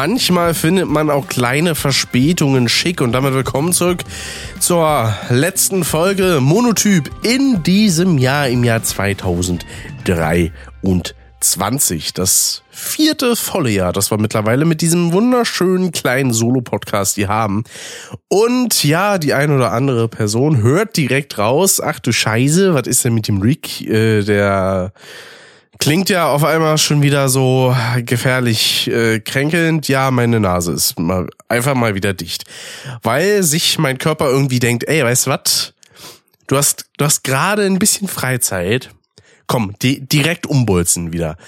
manchmal findet man auch kleine Verspätungen schick und damit willkommen zurück zur letzten Folge Monotyp in diesem Jahr, im Jahr 2023. Das vierte volle Jahr, das wir mittlerweile mit diesem wunderschönen kleinen Solo-Podcast hier haben. Und ja, die ein oder andere Person hört direkt raus, ach du Scheiße, was ist denn mit dem Rick, äh, der Klingt ja auf einmal schon wieder so gefährlich äh, kränkelnd. Ja, meine Nase ist mal, einfach mal wieder dicht. Weil sich mein Körper irgendwie denkt, ey, weißt du was? Du hast, du hast gerade ein bisschen Freizeit. Komm, die, direkt umbulzen wieder.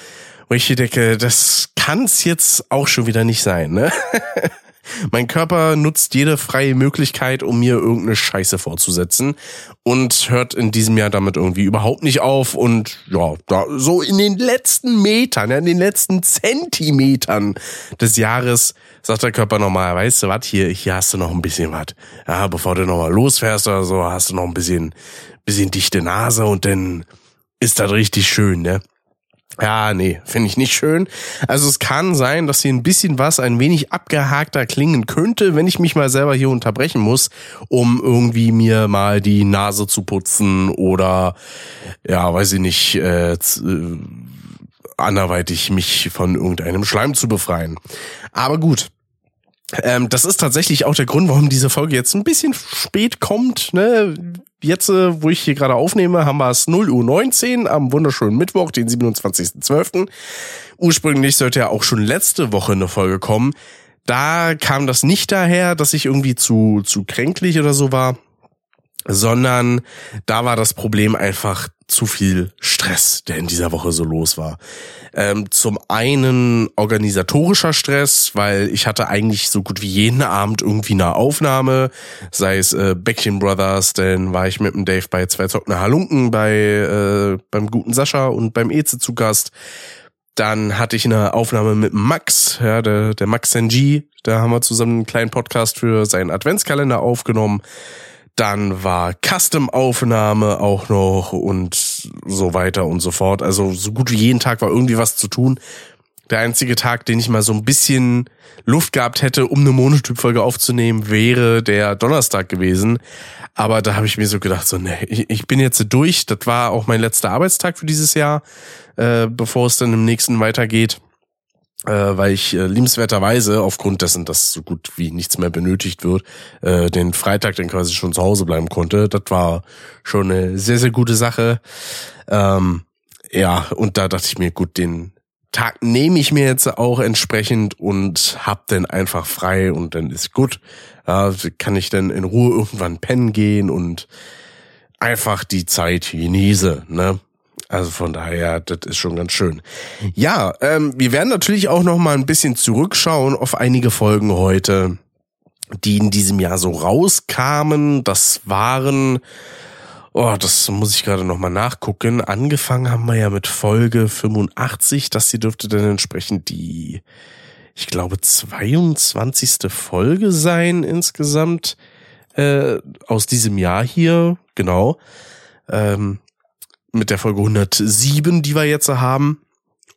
Und ich denke, das kann's jetzt auch schon wieder nicht sein, ne? Mein Körper nutzt jede freie Möglichkeit, um mir irgendeine Scheiße vorzusetzen und hört in diesem Jahr damit irgendwie überhaupt nicht auf und ja, da so in den letzten Metern, in den letzten Zentimetern des Jahres sagt der Körper nochmal, weißt du was, hier, hier hast du noch ein bisschen was. Ja, bevor du nochmal losfährst oder so, hast du noch ein bisschen, bisschen dichte Nase und dann ist das richtig schön, ne? Ja, nee, finde ich nicht schön. Also es kann sein, dass hier ein bisschen was ein wenig abgehakter klingen könnte, wenn ich mich mal selber hier unterbrechen muss, um irgendwie mir mal die Nase zu putzen oder ja, weiß ich nicht, äh, äh, anderweitig mich von irgendeinem Schleim zu befreien. Aber gut, ähm, das ist tatsächlich auch der Grund, warum diese Folge jetzt ein bisschen spät kommt. Ne? Jetzt, äh, wo ich hier gerade aufnehme, haben wir es 0 Uhr 19 am wunderschönen Mittwoch, den 27.12. Ursprünglich sollte ja auch schon letzte Woche eine Folge kommen. Da kam das nicht daher, dass ich irgendwie zu, zu kränklich oder so war sondern da war das Problem einfach zu viel Stress, der in dieser Woche so los war. Ähm, zum einen organisatorischer Stress, weil ich hatte eigentlich so gut wie jeden Abend irgendwie eine Aufnahme, sei es äh, Bäckchen Brothers, dann war ich mit dem Dave bei zwei Zockner Halunken, bei äh, beim guten Sascha und beim Eze zu Gast. Dann hatte ich eine Aufnahme mit Max, ja, der, der Max NG. Da haben wir zusammen einen kleinen Podcast für seinen Adventskalender aufgenommen. Dann war Custom-Aufnahme auch noch und so weiter und so fort. Also so gut wie jeden Tag war irgendwie was zu tun. Der einzige Tag, den ich mal so ein bisschen Luft gehabt hätte, um eine Monotyp-Folge aufzunehmen, wäre der Donnerstag gewesen. Aber da habe ich mir so gedacht, so, ne, ich, ich bin jetzt durch. Das war auch mein letzter Arbeitstag für dieses Jahr, äh, bevor es dann im nächsten weitergeht äh, weil ich äh, liebenswerterweise aufgrund dessen, dass so gut wie nichts mehr benötigt wird, äh, den Freitag dann quasi schon zu Hause bleiben konnte. Das war schon eine sehr, sehr gute Sache. Ähm, ja, und da dachte ich mir, gut, den Tag nehme ich mir jetzt auch entsprechend und hab dann einfach frei und dann ist gut. Ja, kann ich dann in Ruhe irgendwann pennen gehen und einfach die Zeit genieße, ne? Also von daher, das ist schon ganz schön. Ja, ähm, wir werden natürlich auch noch mal ein bisschen zurückschauen auf einige Folgen heute, die in diesem Jahr so rauskamen. Das waren, oh, das muss ich gerade noch mal nachgucken. Angefangen haben wir ja mit Folge 85. Das hier dürfte dann entsprechend die, ich glaube, 22. Folge sein insgesamt äh, aus diesem Jahr hier. Genau. Ähm, mit der Folge 107, die wir jetzt haben.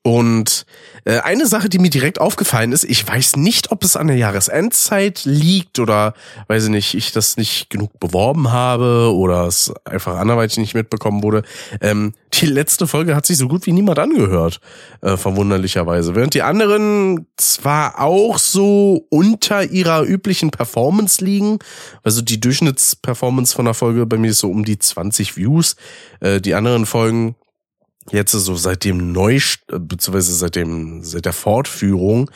Und äh, eine Sache, die mir direkt aufgefallen ist, ich weiß nicht, ob es an der Jahresendzeit liegt oder, weiß ich nicht, ich das nicht genug beworben habe oder es einfach anderweitig nicht mitbekommen wurde. Ähm, die letzte Folge hat sich so gut wie niemand angehört, äh, verwunderlicherweise. Während die anderen zwar auch so unter ihrer üblichen Performance liegen, also die Durchschnittsperformance von der Folge bei mir ist so um die 20 Views. Äh, die anderen Folgen jetzt so seit dem Neu, beziehungsweise seit dem, seit der Fortführung,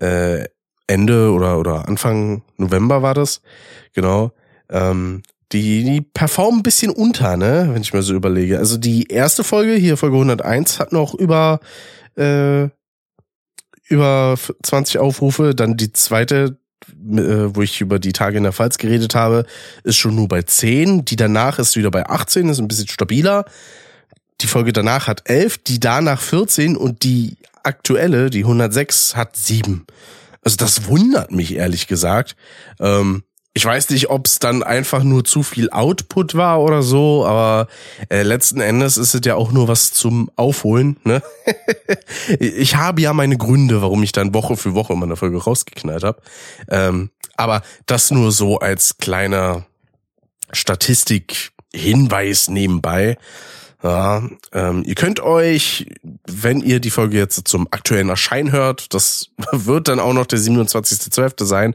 äh, Ende oder, oder Anfang November war das, genau, ähm, die, die performen ein bisschen unter, ne, wenn ich mir so überlege. Also die erste Folge, hier Folge 101, hat noch über, äh, über 20 Aufrufe, dann die zweite, äh, wo ich über die Tage in der Pfalz geredet habe, ist schon nur bei 10. Die danach ist wieder bei 18, ist ein bisschen stabiler die Folge danach hat 11, die danach 14 und die aktuelle, die 106, hat 7. Also das wundert mich ehrlich gesagt. Ähm, ich weiß nicht, ob es dann einfach nur zu viel Output war oder so, aber äh, letzten Endes ist es ja auch nur was zum Aufholen. Ne? ich habe ja meine Gründe, warum ich dann Woche für Woche immer eine Folge rausgeknallt habe. Ähm, aber das nur so als kleiner Statistik-Hinweis nebenbei. Ja, ähm, ihr könnt euch, wenn ihr die Folge jetzt zum aktuellen Erscheinen hört, das wird dann auch noch der 27.12. sein,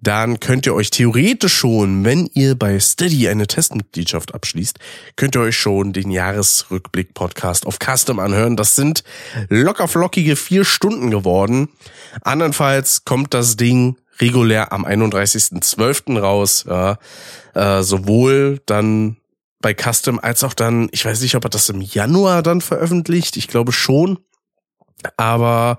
dann könnt ihr euch theoretisch schon, wenn ihr bei Steady eine Testmitgliedschaft abschließt, könnt ihr euch schon den Jahresrückblick-Podcast auf Custom anhören. Das sind locker flockige vier Stunden geworden. Andernfalls kommt das Ding regulär am 31.12. raus. Ja, äh, sowohl dann bei Custom als auch dann, ich weiß nicht, ob er das im Januar dann veröffentlicht, ich glaube schon. Aber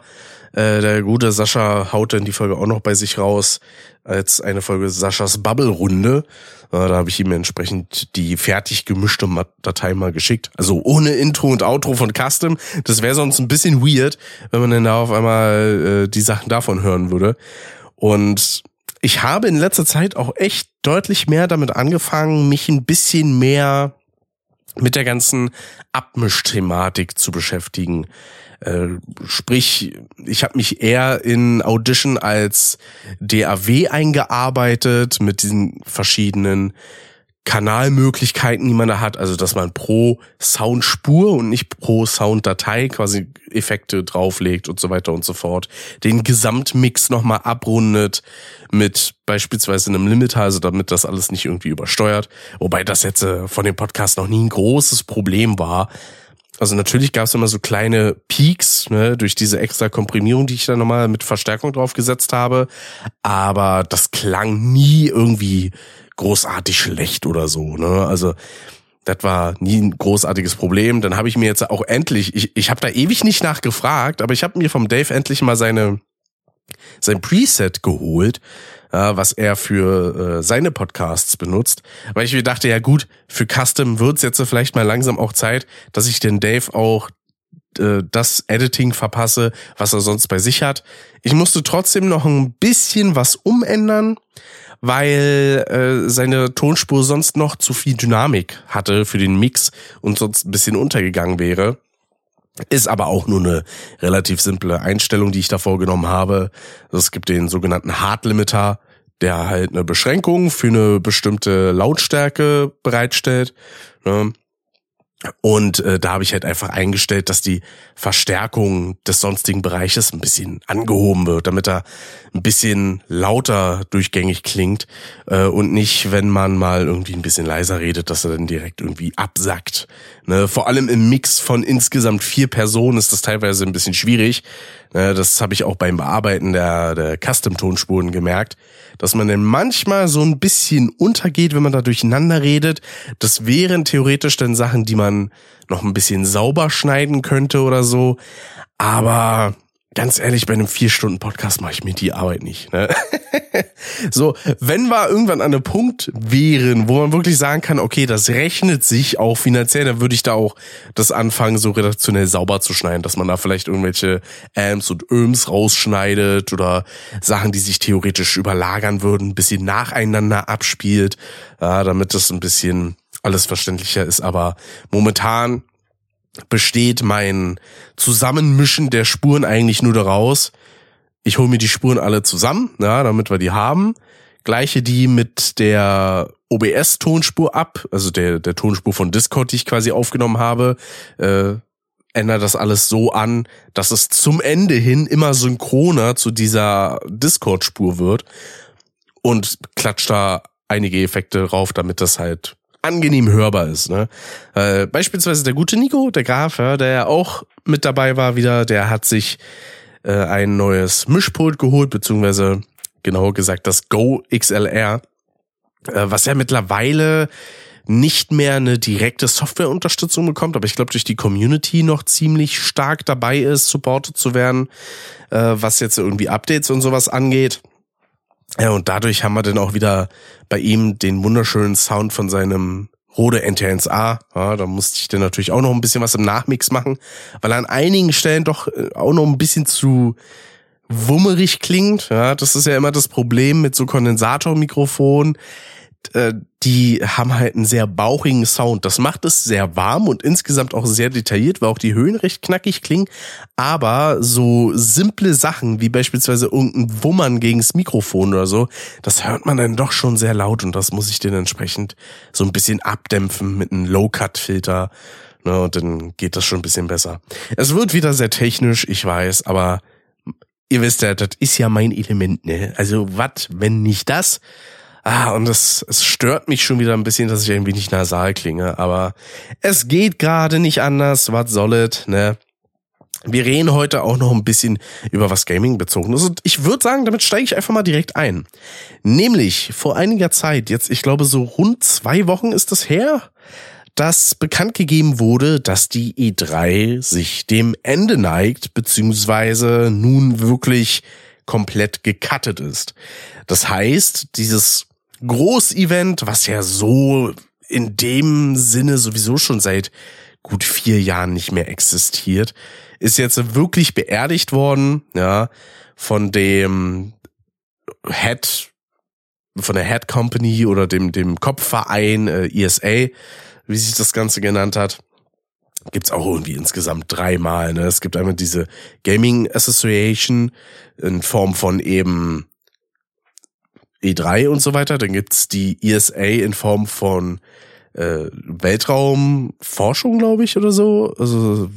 äh, der gute Sascha haut dann die Folge auch noch bei sich raus als eine Folge Saschas Bubble-Runde. Äh, da habe ich ihm entsprechend die fertig gemischte Datei mal geschickt. Also ohne Intro und Outro von Custom. Das wäre sonst ein bisschen weird, wenn man dann da auf einmal äh, die Sachen davon hören würde. Und ich habe in letzter Zeit auch echt deutlich mehr damit angefangen, mich ein bisschen mehr mit der ganzen Abmischthematik zu beschäftigen. Äh, sprich, ich habe mich eher in Audition als DAW eingearbeitet mit diesen verschiedenen Kanalmöglichkeiten, die man da hat, also dass man pro Soundspur und nicht pro Sounddatei quasi Effekte drauflegt und so weiter und so fort, den Gesamtmix nochmal abrundet mit beispielsweise einem Limiter, also damit das alles nicht irgendwie übersteuert, wobei das jetzt äh, von dem Podcast noch nie ein großes Problem war. Also natürlich gab es immer so kleine Peaks ne, durch diese extra Komprimierung, die ich da nochmal mit Verstärkung draufgesetzt habe, aber das klang nie irgendwie großartig schlecht oder so. Ne? Also das war nie ein großartiges Problem. Dann habe ich mir jetzt auch endlich, ich, ich habe da ewig nicht nachgefragt, aber ich habe mir vom Dave endlich mal seine sein Preset geholt, äh, was er für äh, seine Podcasts benutzt, weil ich mir dachte, ja gut, für Custom wird's jetzt vielleicht mal langsam auch Zeit, dass ich den Dave auch äh, das Editing verpasse, was er sonst bei sich hat. Ich musste trotzdem noch ein bisschen was umändern, weil äh, seine Tonspur sonst noch zu viel Dynamik hatte für den Mix und sonst ein bisschen untergegangen wäre. Ist aber auch nur eine relativ simple Einstellung, die ich da vorgenommen habe. Es gibt den sogenannten Hard Limiter, der halt eine Beschränkung für eine bestimmte Lautstärke bereitstellt. Ne? Und äh, da habe ich halt einfach eingestellt, dass die Verstärkung des sonstigen Bereiches ein bisschen angehoben wird, damit er ein bisschen lauter durchgängig klingt äh, und nicht, wenn man mal irgendwie ein bisschen leiser redet, dass er dann direkt irgendwie absackt. Ne? Vor allem im Mix von insgesamt vier Personen ist das teilweise ein bisschen schwierig. Ne? Das habe ich auch beim Bearbeiten der, der Custom-Tonspuren gemerkt dass man denn manchmal so ein bisschen untergeht, wenn man da durcheinander redet. Das wären theoretisch dann Sachen, die man noch ein bisschen sauber schneiden könnte oder so. Aber ganz ehrlich, bei einem vier Stunden Podcast mache ich mir die Arbeit nicht. Ne? so, wenn wir irgendwann an einem Punkt wären, wo man wirklich sagen kann, okay, das rechnet sich auch finanziell, dann würde ich da auch das anfangen, so redaktionell sauber zu schneiden, dass man da vielleicht irgendwelche Amps und Öms rausschneidet oder Sachen, die sich theoretisch überlagern würden, ein bisschen nacheinander abspielt, ja, damit das ein bisschen alles verständlicher ist. Aber momentan besteht mein Zusammenmischen der Spuren eigentlich nur daraus, ich hole mir die Spuren alle zusammen, ja, damit wir die haben. Gleiche die mit der OBS-Tonspur ab, also der, der Tonspur von Discord, die ich quasi aufgenommen habe, äh, ändere das alles so an, dass es zum Ende hin immer synchroner zu dieser Discord-Spur wird und klatscht da einige Effekte drauf, damit das halt angenehm hörbar ist. Ne? Äh, beispielsweise der gute Nico, der Graf, ja, der ja auch mit dabei war wieder, der hat sich äh, ein neues Mischpult geholt, beziehungsweise genauer gesagt das Go XLR, äh, was ja mittlerweile nicht mehr eine direkte Softwareunterstützung bekommt, aber ich glaube durch die Community noch ziemlich stark dabei ist, supported zu werden, äh, was jetzt irgendwie Updates und sowas angeht. Ja, und dadurch haben wir dann auch wieder bei ihm den wunderschönen Sound von seinem Rode NT1A. Ja, da musste ich dann natürlich auch noch ein bisschen was im Nachmix machen, weil er an einigen Stellen doch äh, auch noch ein bisschen zu wummerig klingt. Ja, das ist ja immer das Problem mit so Kondensatormikrofonen. Äh, die haben halt einen sehr bauchigen Sound. Das macht es sehr warm und insgesamt auch sehr detailliert, weil auch die Höhen recht knackig klingen. Aber so simple Sachen wie beispielsweise irgendein Wummern gegens Mikrofon oder so, das hört man dann doch schon sehr laut und das muss ich dann entsprechend so ein bisschen abdämpfen mit einem Low-Cut-Filter. Ne, und dann geht das schon ein bisschen besser. Es wird wieder sehr technisch, ich weiß, aber ihr wisst ja, das ist ja mein Element, ne? Also was, wenn nicht das? Ah, und es, es stört mich schon wieder ein bisschen, dass ich irgendwie nicht nasal klinge, aber es geht gerade nicht anders, was soll it, ne? Wir reden heute auch noch ein bisschen über was Gaming bezogen ist und ich würde sagen, damit steige ich einfach mal direkt ein. Nämlich vor einiger Zeit, jetzt ich glaube so rund zwei Wochen ist das her, dass bekannt gegeben wurde, dass die E3 sich dem Ende neigt, beziehungsweise nun wirklich komplett gecuttet ist. Das heißt, dieses Großevent, was ja so in dem Sinne sowieso schon seit gut vier Jahren nicht mehr existiert, ist jetzt wirklich beerdigt worden, ja, von dem Head, von der Head Company oder dem, dem Kopfverein äh, ESA, wie sich das Ganze genannt hat. Gibt's auch irgendwie insgesamt dreimal. Ne? Es gibt einmal diese Gaming Association in Form von eben E3 und so weiter. Dann gibt's die ESA in Form von äh, Weltraumforschung, glaube ich, oder so. Also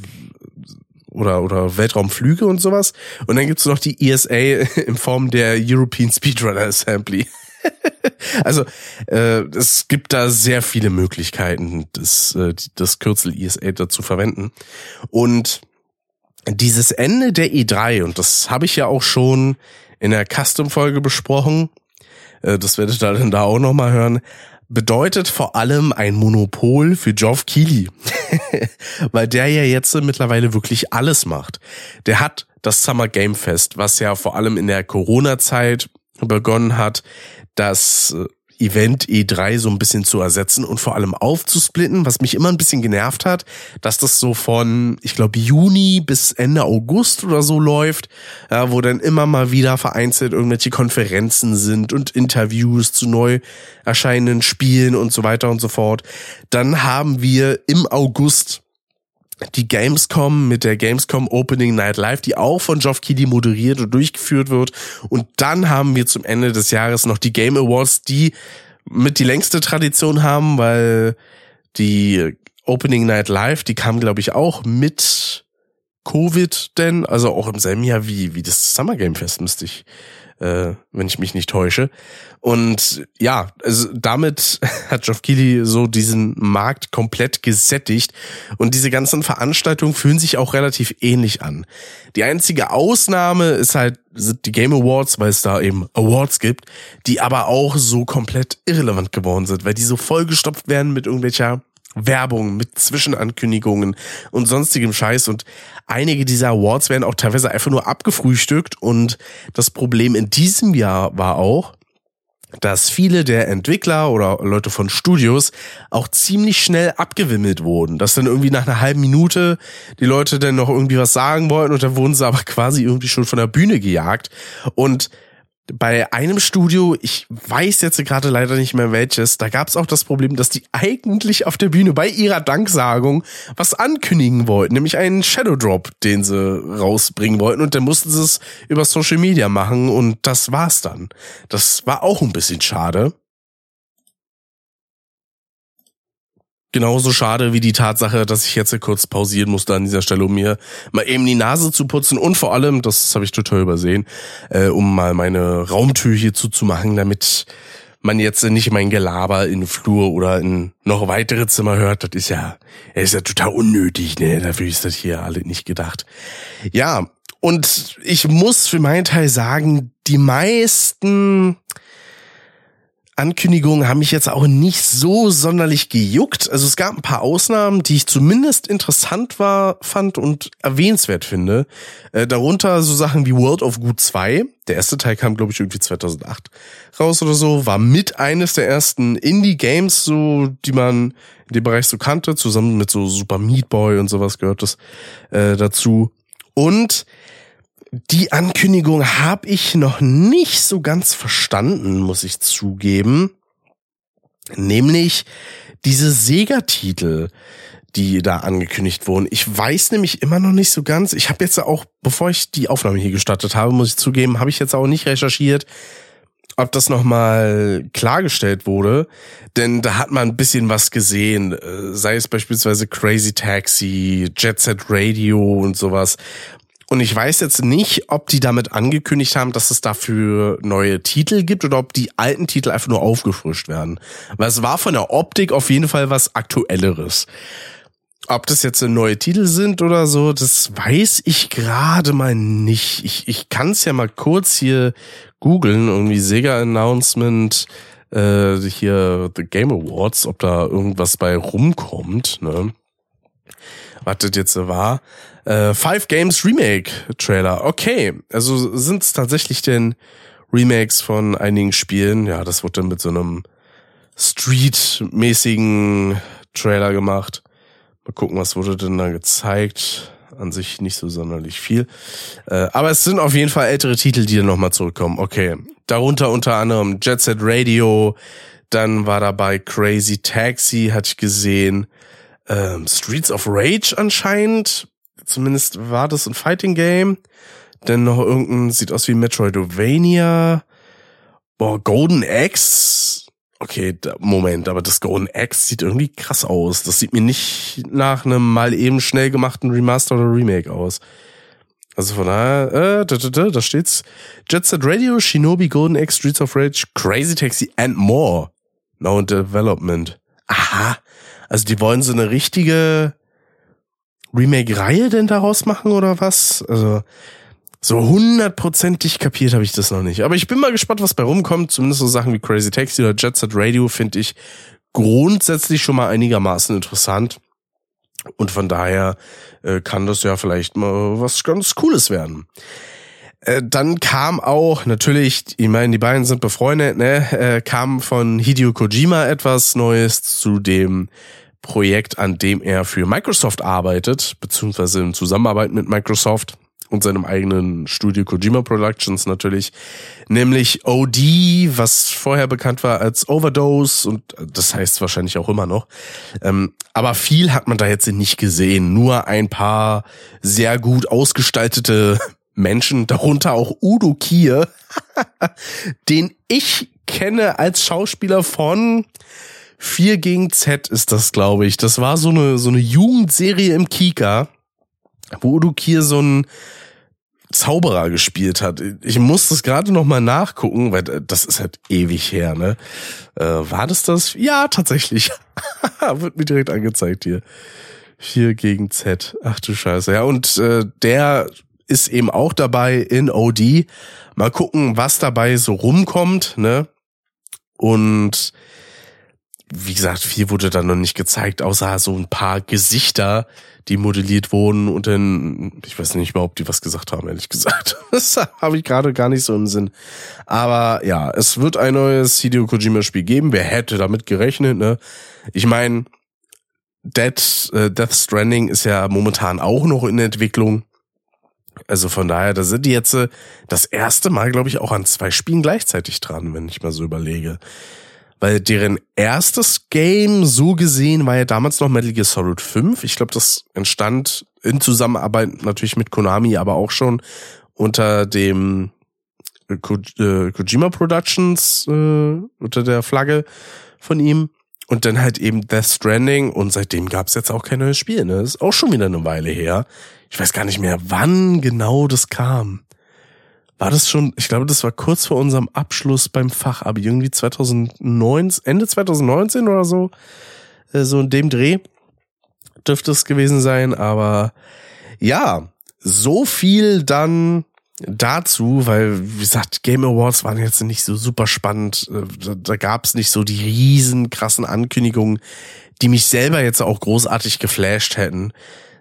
oder oder Weltraumflüge und sowas. Und dann gibt's noch die ESA in Form der European Speedrunner Assembly. also äh, es gibt da sehr viele Möglichkeiten, das, äh, das Kürzel ESA dazu verwenden. Und dieses Ende der E3, und das habe ich ja auch schon in der Custom-Folge besprochen, das werdet ihr dann da auch nochmal hören, bedeutet vor allem ein Monopol für Geoff Keighley, weil der ja jetzt mittlerweile wirklich alles macht. Der hat das Summer Game Fest, was ja vor allem in der Corona-Zeit begonnen hat, das äh, Event E3 so ein bisschen zu ersetzen und vor allem aufzusplitten, was mich immer ein bisschen genervt hat, dass das so von, ich glaube, Juni bis Ende August oder so läuft, ja, wo dann immer mal wieder vereinzelt irgendwelche Konferenzen sind und Interviews zu neu erscheinenden Spielen und so weiter und so fort. Dann haben wir im August die Gamescom mit der Gamescom Opening Night Live, die auch von Geoff Keighley moderiert und durchgeführt wird. Und dann haben wir zum Ende des Jahres noch die Game Awards, die mit die längste Tradition haben, weil die Opening Night Live, die kam, glaube ich, auch mit Covid denn, also auch im selben Jahr wie, wie das Summer Game Fest, müsste ich äh, wenn ich mich nicht täusche. Und ja, also damit hat Geoff Keighley so diesen Markt komplett gesättigt und diese ganzen Veranstaltungen fühlen sich auch relativ ähnlich an. Die einzige Ausnahme ist halt sind die Game Awards, weil es da eben Awards gibt, die aber auch so komplett irrelevant geworden sind, weil die so vollgestopft werden mit irgendwelcher Werbung, mit Zwischenankündigungen und sonstigem Scheiß. Und einige dieser Awards werden auch teilweise einfach nur abgefrühstückt. Und das Problem in diesem Jahr war auch, dass viele der Entwickler oder Leute von Studios auch ziemlich schnell abgewimmelt wurden. Dass dann irgendwie nach einer halben Minute die Leute dann noch irgendwie was sagen wollten und dann wurden sie aber quasi irgendwie schon von der Bühne gejagt. Und bei einem Studio, ich weiß jetzt gerade leider nicht mehr welches, da gab es auch das Problem, dass die eigentlich auf der Bühne bei ihrer Danksagung was ankündigen wollten, nämlich einen Shadow Drop, den sie rausbringen wollten und dann mussten sie es über Social Media machen und das war's dann. Das war auch ein bisschen schade. Genauso schade wie die Tatsache, dass ich jetzt kurz pausieren musste an dieser Stelle, um mir mal eben die Nase zu putzen und vor allem, das habe ich total übersehen, äh, um mal meine Raumtür hier zuzumachen, damit man jetzt nicht mein Gelaber in Flur oder in noch weitere Zimmer hört. Das ist ja, ist ja total unnötig, ne? Dafür ist das hier alle nicht gedacht. Ja, und ich muss für meinen Teil sagen, die meisten Ankündigungen haben mich jetzt auch nicht so sonderlich gejuckt. Also es gab ein paar Ausnahmen, die ich zumindest interessant war, fand und erwähnenswert finde. Äh, darunter so Sachen wie World of Good 2. Der erste Teil kam, glaube ich, irgendwie 2008 raus oder so. War mit eines der ersten Indie-Games, so die man in dem Bereich so kannte. Zusammen mit so Super Meat Boy und sowas gehört das äh, dazu. Und die Ankündigung habe ich noch nicht so ganz verstanden, muss ich zugeben. Nämlich diese Sega-Titel, die da angekündigt wurden. Ich weiß nämlich immer noch nicht so ganz. Ich habe jetzt auch, bevor ich die Aufnahme hier gestartet habe, muss ich zugeben, habe ich jetzt auch nicht recherchiert, ob das nochmal klargestellt wurde. Denn da hat man ein bisschen was gesehen. Äh, sei es beispielsweise Crazy Taxi, Jet Set Radio und sowas. Und ich weiß jetzt nicht, ob die damit angekündigt haben, dass es dafür neue Titel gibt oder ob die alten Titel einfach nur aufgefrischt werden. Weil es war von der Optik auf jeden Fall was Aktuelleres. Ob das jetzt neue Titel sind oder so, das weiß ich gerade mal nicht. Ich, ich kann es ja mal kurz hier googeln, irgendwie Sega Announcement, äh, hier The Game Awards, ob da irgendwas bei rumkommt, ne? Das jetzt war. Äh, Five Games Remake Trailer. Okay, also sind es tatsächlich denn Remakes von einigen Spielen? Ja, das wurde dann mit so einem Street-mäßigen Trailer gemacht. Mal gucken, was wurde denn da gezeigt. An sich nicht so sonderlich viel. Äh, aber es sind auf jeden Fall ältere Titel, die dann nochmal zurückkommen. Okay. Darunter unter anderem Jet Set Radio. Dann war dabei Crazy Taxi, hatte ich gesehen. Ähm, Streets of Rage anscheinend. Zumindest war das ein Fighting Game. Denn noch irgendein, sieht aus wie Metroidvania. Boah, Golden Axe. Okay, Moment, aber das Golden Axe sieht irgendwie krass aus. Das sieht mir nicht nach einem mal eben schnell gemachten Remaster oder Remake aus. Also von daher, äh, da, da, da, da steht's. Jet Set Radio, Shinobi, Golden Axe, Streets of Rage, Crazy Taxi and more. Now in development. Aha. Also die wollen so eine richtige Remake-Reihe denn daraus machen oder was? Also so hundertprozentig kapiert habe ich das noch nicht. Aber ich bin mal gespannt, was bei rumkommt. Zumindest so Sachen wie Crazy Taxi oder Jet Set Radio finde ich grundsätzlich schon mal einigermaßen interessant. Und von daher äh, kann das ja vielleicht mal was ganz Cooles werden. Äh, dann kam auch natürlich, ich meine, die beiden sind befreundet, ne, äh, kam von Hideo Kojima etwas Neues zu dem Projekt, an dem er für Microsoft arbeitet, beziehungsweise in Zusammenarbeit mit Microsoft und seinem eigenen Studio Kojima Productions natürlich, nämlich OD, was vorher bekannt war als Overdose und das heißt wahrscheinlich auch immer noch. Ähm, aber viel hat man da jetzt nicht gesehen, nur ein paar sehr gut ausgestaltete Menschen, darunter auch Udo Kier, den ich kenne als Schauspieler von 4 gegen Z ist das, glaube ich. Das war so eine, so eine Jugendserie im Kika, wo Udo Kier so ein Zauberer gespielt hat. Ich muss das gerade noch mal nachgucken, weil das ist halt ewig her, ne? Äh, war das das? Ja, tatsächlich. Wird mir direkt angezeigt hier. 4 gegen Z. Ach du Scheiße. Ja, und äh, der ist eben auch dabei in OD. Mal gucken, was dabei so rumkommt, ne? Und wie gesagt, viel wurde da noch nicht gezeigt, außer so ein paar Gesichter, die modelliert wurden und dann, ich weiß nicht überhaupt, die was gesagt haben, ehrlich gesagt. Das habe ich gerade gar nicht so im Sinn. Aber ja, es wird ein neues Hideo Kojima-Spiel geben. Wer hätte damit gerechnet, ne? Ich meine, Dead, äh, Death Stranding ist ja momentan auch noch in Entwicklung. Also von daher, da sind die jetzt äh, das erste Mal, glaube ich, auch an zwei Spielen gleichzeitig dran, wenn ich mal so überlege weil deren erstes Game so gesehen war ja damals noch Metal Gear Solid 5. Ich glaube, das entstand in Zusammenarbeit natürlich mit Konami, aber auch schon unter dem äh, Ko äh, Kojima Productions äh, unter der Flagge von ihm. Und dann halt eben Death Stranding und seitdem gab's jetzt auch kein neues Spiel. Ne? Ist auch schon wieder eine Weile her. Ich weiß gar nicht mehr, wann genau das kam war das schon, ich glaube, das war kurz vor unserem Abschluss beim Fachabi, irgendwie 2009, Ende 2019 oder so, äh, so in dem Dreh dürfte es gewesen sein, aber ja, so viel dann dazu, weil, wie gesagt, Game Awards waren jetzt nicht so super spannend, äh, da, da gab es nicht so die riesen krassen Ankündigungen, die mich selber jetzt auch großartig geflasht hätten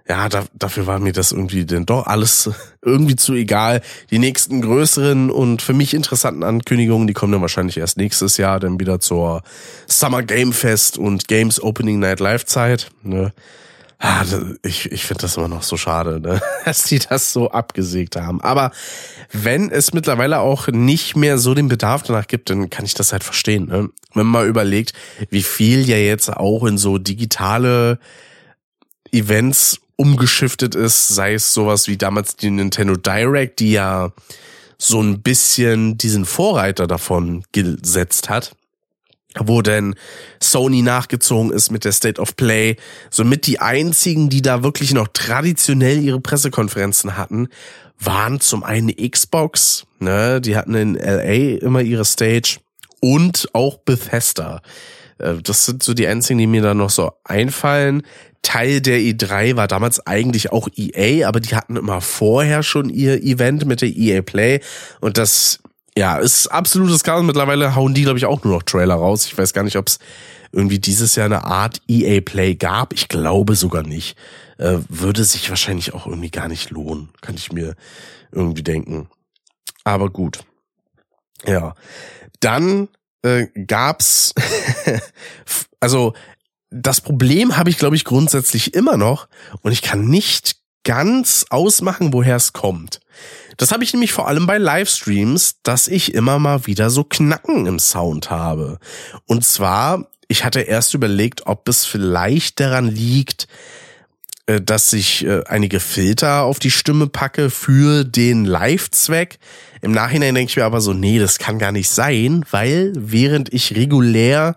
ja, da, dafür war mir das irgendwie denn doch alles irgendwie zu egal. Die nächsten größeren und für mich interessanten Ankündigungen, die kommen dann wahrscheinlich erst nächstes Jahr dann wieder zur Summer Game Fest und Games Opening Night Live Zeit. Ne? Ah, ich ich finde das immer noch so schade, ne? dass die das so abgesägt haben. Aber wenn es mittlerweile auch nicht mehr so den Bedarf danach gibt, dann kann ich das halt verstehen. Ne? Wenn man mal überlegt, wie viel ja jetzt auch in so digitale Events umgeschiftet ist, sei es sowas wie damals die Nintendo Direct, die ja so ein bisschen diesen Vorreiter davon gesetzt hat wo denn Sony nachgezogen ist mit der State of Play, somit die einzigen, die da wirklich noch traditionell ihre Pressekonferenzen hatten, waren zum einen Xbox, ne, die hatten in LA immer ihre Stage und auch Bethesda. Äh, das sind so die einzigen, die mir da noch so einfallen. Teil der E3 war damals eigentlich auch EA, aber die hatten immer vorher schon ihr Event mit der EA Play und das ja, ist absolutes Chaos. Mittlerweile hauen die, glaube ich, auch nur noch Trailer raus. Ich weiß gar nicht, ob es irgendwie dieses Jahr eine Art EA Play gab. Ich glaube sogar nicht. Äh, würde sich wahrscheinlich auch irgendwie gar nicht lohnen. Kann ich mir irgendwie denken. Aber gut. Ja. Dann äh, gab's also das Problem habe ich, glaube ich, grundsätzlich immer noch und ich kann nicht ganz ausmachen, woher es kommt. Das habe ich nämlich vor allem bei Livestreams, dass ich immer mal wieder so Knacken im Sound habe. Und zwar, ich hatte erst überlegt, ob es vielleicht daran liegt, äh, dass ich äh, einige Filter auf die Stimme packe für den Live-Zweck. Im Nachhinein denke ich mir aber so, nee, das kann gar nicht sein, weil während ich regulär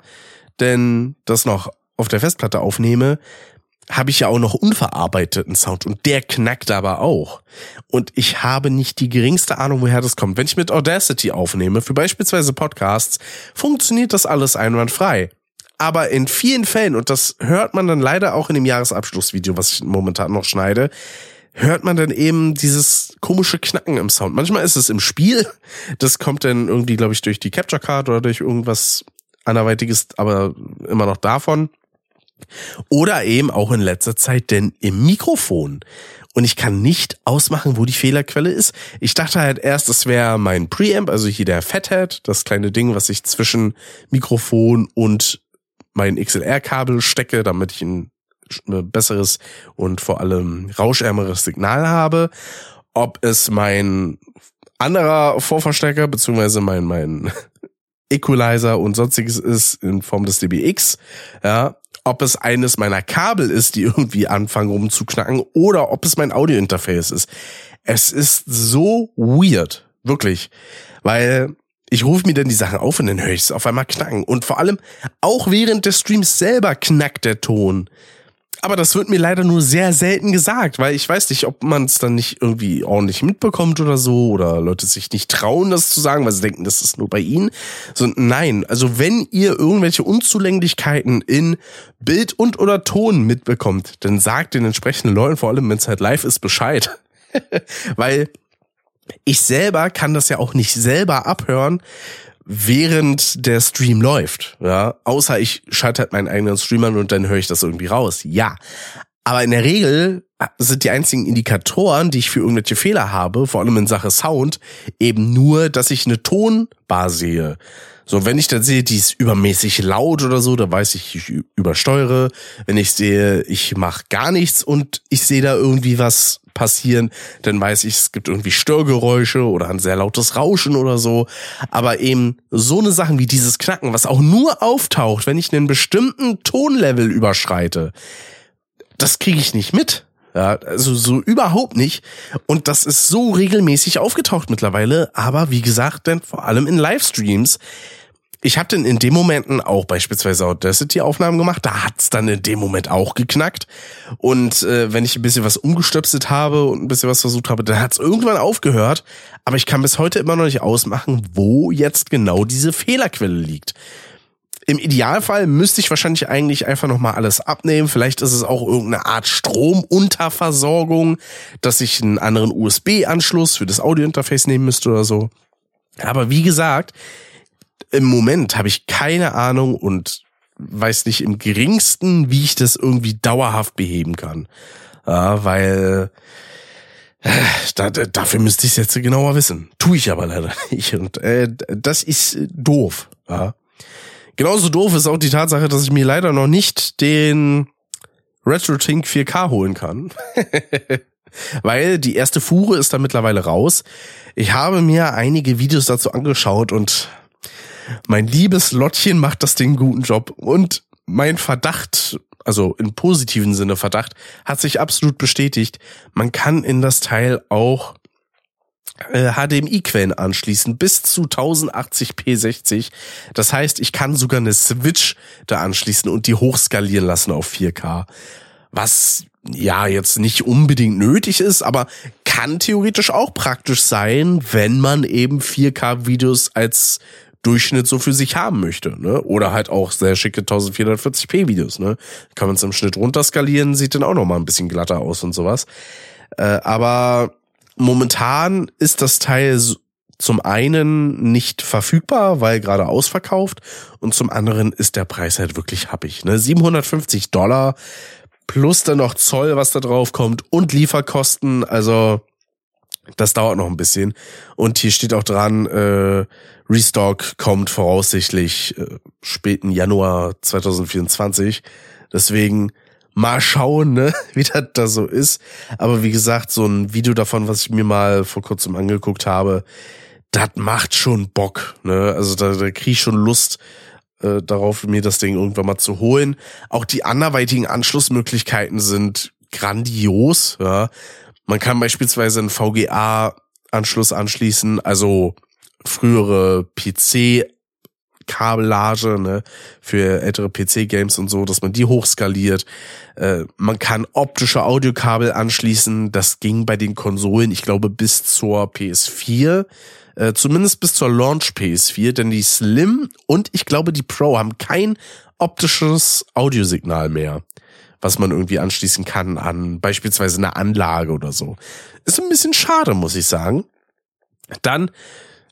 denn das noch auf der Festplatte aufnehme, habe ich ja auch noch unverarbeiteten Sound und der knackt aber auch. Und ich habe nicht die geringste Ahnung, woher das kommt. Wenn ich mit Audacity aufnehme, für beispielsweise Podcasts, funktioniert das alles einwandfrei. Aber in vielen Fällen, und das hört man dann leider auch in dem Jahresabschlussvideo, was ich momentan noch schneide, hört man dann eben dieses komische Knacken im Sound. Manchmal ist es im Spiel, das kommt dann irgendwie, glaube ich, durch die Capture Card oder durch irgendwas anderweitiges, aber immer noch davon. Oder eben auch in letzter Zeit denn im Mikrofon. Und ich kann nicht ausmachen, wo die Fehlerquelle ist. Ich dachte halt erst, es wäre mein Preamp, also hier der Fathead, das kleine Ding, was ich zwischen Mikrofon und mein XLR-Kabel stecke, damit ich ein besseres und vor allem rauschärmeres Signal habe. Ob es mein anderer Vorverstärker beziehungsweise mein mein Equalizer und sonstiges ist in Form des DBX, ja, ob es eines meiner Kabel ist, die irgendwie anfangen rumzuknacken, oder ob es mein Audiointerface ist. Es ist so weird, wirklich, weil ich rufe mir dann die Sachen auf und dann höre ich es auf einmal knacken. Und vor allem auch während des Streams selber knackt der Ton. Aber das wird mir leider nur sehr selten gesagt, weil ich weiß nicht, ob man es dann nicht irgendwie ordentlich mitbekommt oder so oder Leute sich nicht trauen, das zu sagen, weil sie denken, das ist nur bei ihnen. So, nein, also wenn ihr irgendwelche Unzulänglichkeiten in Bild und oder Ton mitbekommt, dann sagt den entsprechenden Leuten, vor allem wenn es halt live ist, Bescheid. weil ich selber kann das ja auch nicht selber abhören, während der Stream läuft. Ja, außer ich schalte halt meinen eigenen Stream an und dann höre ich das irgendwie raus. Ja. Aber in der Regel sind die einzigen Indikatoren, die ich für irgendwelche Fehler habe, vor allem in Sache Sound, eben nur, dass ich eine Tonbar sehe. So, wenn ich dann sehe, die ist übermäßig laut oder so, da weiß ich, ich übersteuere. Wenn ich sehe, ich mache gar nichts und ich sehe da irgendwie was passieren, dann weiß ich, es gibt irgendwie Störgeräusche oder ein sehr lautes Rauschen oder so. Aber eben so eine Sachen wie dieses Knacken, was auch nur auftaucht, wenn ich einen bestimmten Tonlevel überschreite, das kriege ich nicht mit. Ja, also so überhaupt nicht. Und das ist so regelmäßig aufgetaucht mittlerweile. Aber wie gesagt, denn vor allem in Livestreams ich habe dann in dem Momenten auch beispielsweise Audacity-Aufnahmen gemacht. Da hat's dann in dem Moment auch geknackt. Und äh, wenn ich ein bisschen was umgestöpselt habe und ein bisschen was versucht habe, dann hat's irgendwann aufgehört. Aber ich kann bis heute immer noch nicht ausmachen, wo jetzt genau diese Fehlerquelle liegt. Im Idealfall müsste ich wahrscheinlich eigentlich einfach nochmal alles abnehmen. Vielleicht ist es auch irgendeine Art Stromunterversorgung, dass ich einen anderen USB-Anschluss für das Audiointerface nehmen müsste oder so. Aber wie gesagt, im Moment habe ich keine Ahnung und weiß nicht im geringsten, wie ich das irgendwie dauerhaft beheben kann. Ja, weil äh, da, dafür müsste ich es jetzt genauer wissen. Tue ich aber leider nicht. Und äh, das ist doof. Ja. Genauso doof ist auch die Tatsache, dass ich mir leider noch nicht den RetroTink 4K holen kann. Weil die erste Fuhre ist da mittlerweile raus. Ich habe mir einige Videos dazu angeschaut und mein liebes Lottchen macht das Ding guten Job. Und mein Verdacht, also im positiven Sinne Verdacht, hat sich absolut bestätigt. Man kann in das Teil auch äh, HDMI-Quellen anschließen bis zu 1080p 60. Das heißt, ich kann sogar eine Switch da anschließen und die hochskalieren lassen auf 4K. Was ja jetzt nicht unbedingt nötig ist, aber kann theoretisch auch praktisch sein, wenn man eben 4K-Videos als Durchschnitt so für sich haben möchte, ne? Oder halt auch sehr schicke 1440p Videos, ne? Kann man es im Schnitt runterskalieren, sieht dann auch noch mal ein bisschen glatter aus und sowas. Äh, aber momentan ist das Teil zum einen nicht verfügbar, weil gerade ausverkauft und zum anderen ist der Preis halt wirklich happig. Ne? 750 Dollar plus dann noch Zoll, was da drauf kommt und Lieferkosten. Also das dauert noch ein bisschen. Und hier steht auch dran, äh, Restock kommt voraussichtlich äh, späten Januar 2024. Deswegen mal schauen, ne, wie das da so ist. Aber wie gesagt, so ein Video davon, was ich mir mal vor kurzem angeguckt habe, das macht schon Bock. Ne? Also da, da krieg ich schon Lust äh, darauf, mir das Ding irgendwann mal zu holen. Auch die anderweitigen Anschlussmöglichkeiten sind grandios. Ja? Man kann beispielsweise einen VGA-Anschluss anschließen, also frühere PC Kabellage ne, für ältere PC-Games und so, dass man die hochskaliert. Äh, man kann optische Audiokabel anschließen. Das ging bei den Konsolen, ich glaube, bis zur PS4. Äh, zumindest bis zur Launch PS4, denn die Slim und ich glaube die Pro haben kein optisches Audiosignal mehr, was man irgendwie anschließen kann an beispielsweise eine Anlage oder so. Ist ein bisschen schade, muss ich sagen. Dann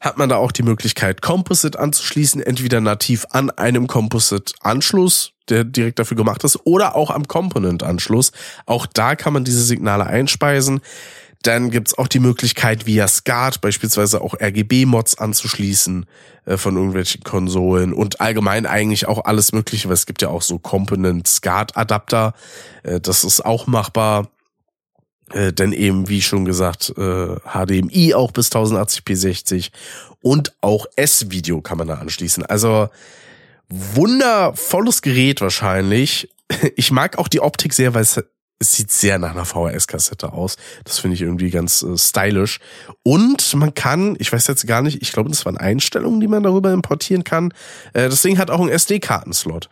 hat man da auch die Möglichkeit, Composite anzuschließen, entweder nativ an einem Composite-Anschluss, der direkt dafür gemacht ist, oder auch am Component-Anschluss. Auch da kann man diese Signale einspeisen. Dann gibt's auch die Möglichkeit, via SCART beispielsweise auch RGB-Mods anzuschließen äh, von irgendwelchen Konsolen und allgemein eigentlich auch alles Mögliche, weil es gibt ja auch so Component-SCART-Adapter. Äh, das ist auch machbar. Äh, denn eben, wie schon gesagt, äh, HDMI auch bis 1080p 60 und auch S-Video kann man da anschließen. Also wundervolles Gerät wahrscheinlich. Ich mag auch die Optik sehr, weil es, es sieht sehr nach einer VHS-Kassette aus. Das finde ich irgendwie ganz äh, stylisch. Und man kann, ich weiß jetzt gar nicht, ich glaube, das waren Einstellungen, die man darüber importieren kann. Äh, das Ding hat auch einen SD-Kartenslot.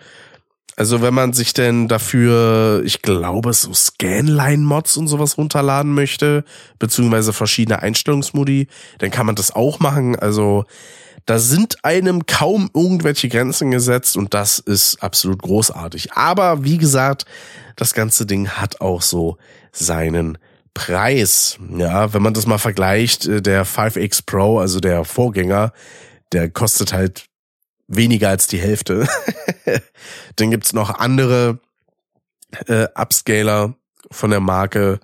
Also wenn man sich denn dafür, ich glaube, so Scanline-Mods und sowas runterladen möchte, beziehungsweise verschiedene Einstellungsmodi, dann kann man das auch machen. Also da sind einem kaum irgendwelche Grenzen gesetzt und das ist absolut großartig. Aber wie gesagt, das ganze Ding hat auch so seinen Preis. Ja, wenn man das mal vergleicht, äh, der 5X Pro, also der Vorgänger, der kostet halt weniger als die Hälfte. Dann gibt's noch andere äh, Upscaler von der Marke,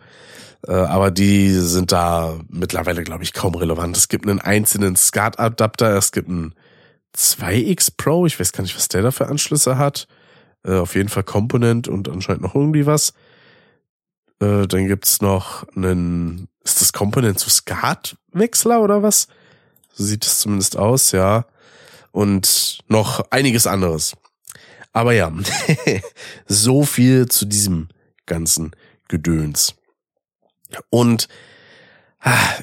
äh, aber die sind da mittlerweile, glaube ich, kaum relevant. Es gibt einen einzelnen SCART-Adapter, es gibt einen 2X Pro, ich weiß gar nicht, was der da für Anschlüsse hat. Äh, auf jeden Fall Component und anscheinend noch irgendwie was. Äh, dann gibt's noch einen, ist das Component zu SCART-Wechsler oder was? So sieht es zumindest aus, ja und noch einiges anderes. Aber ja, so viel zu diesem ganzen Gedöns. Und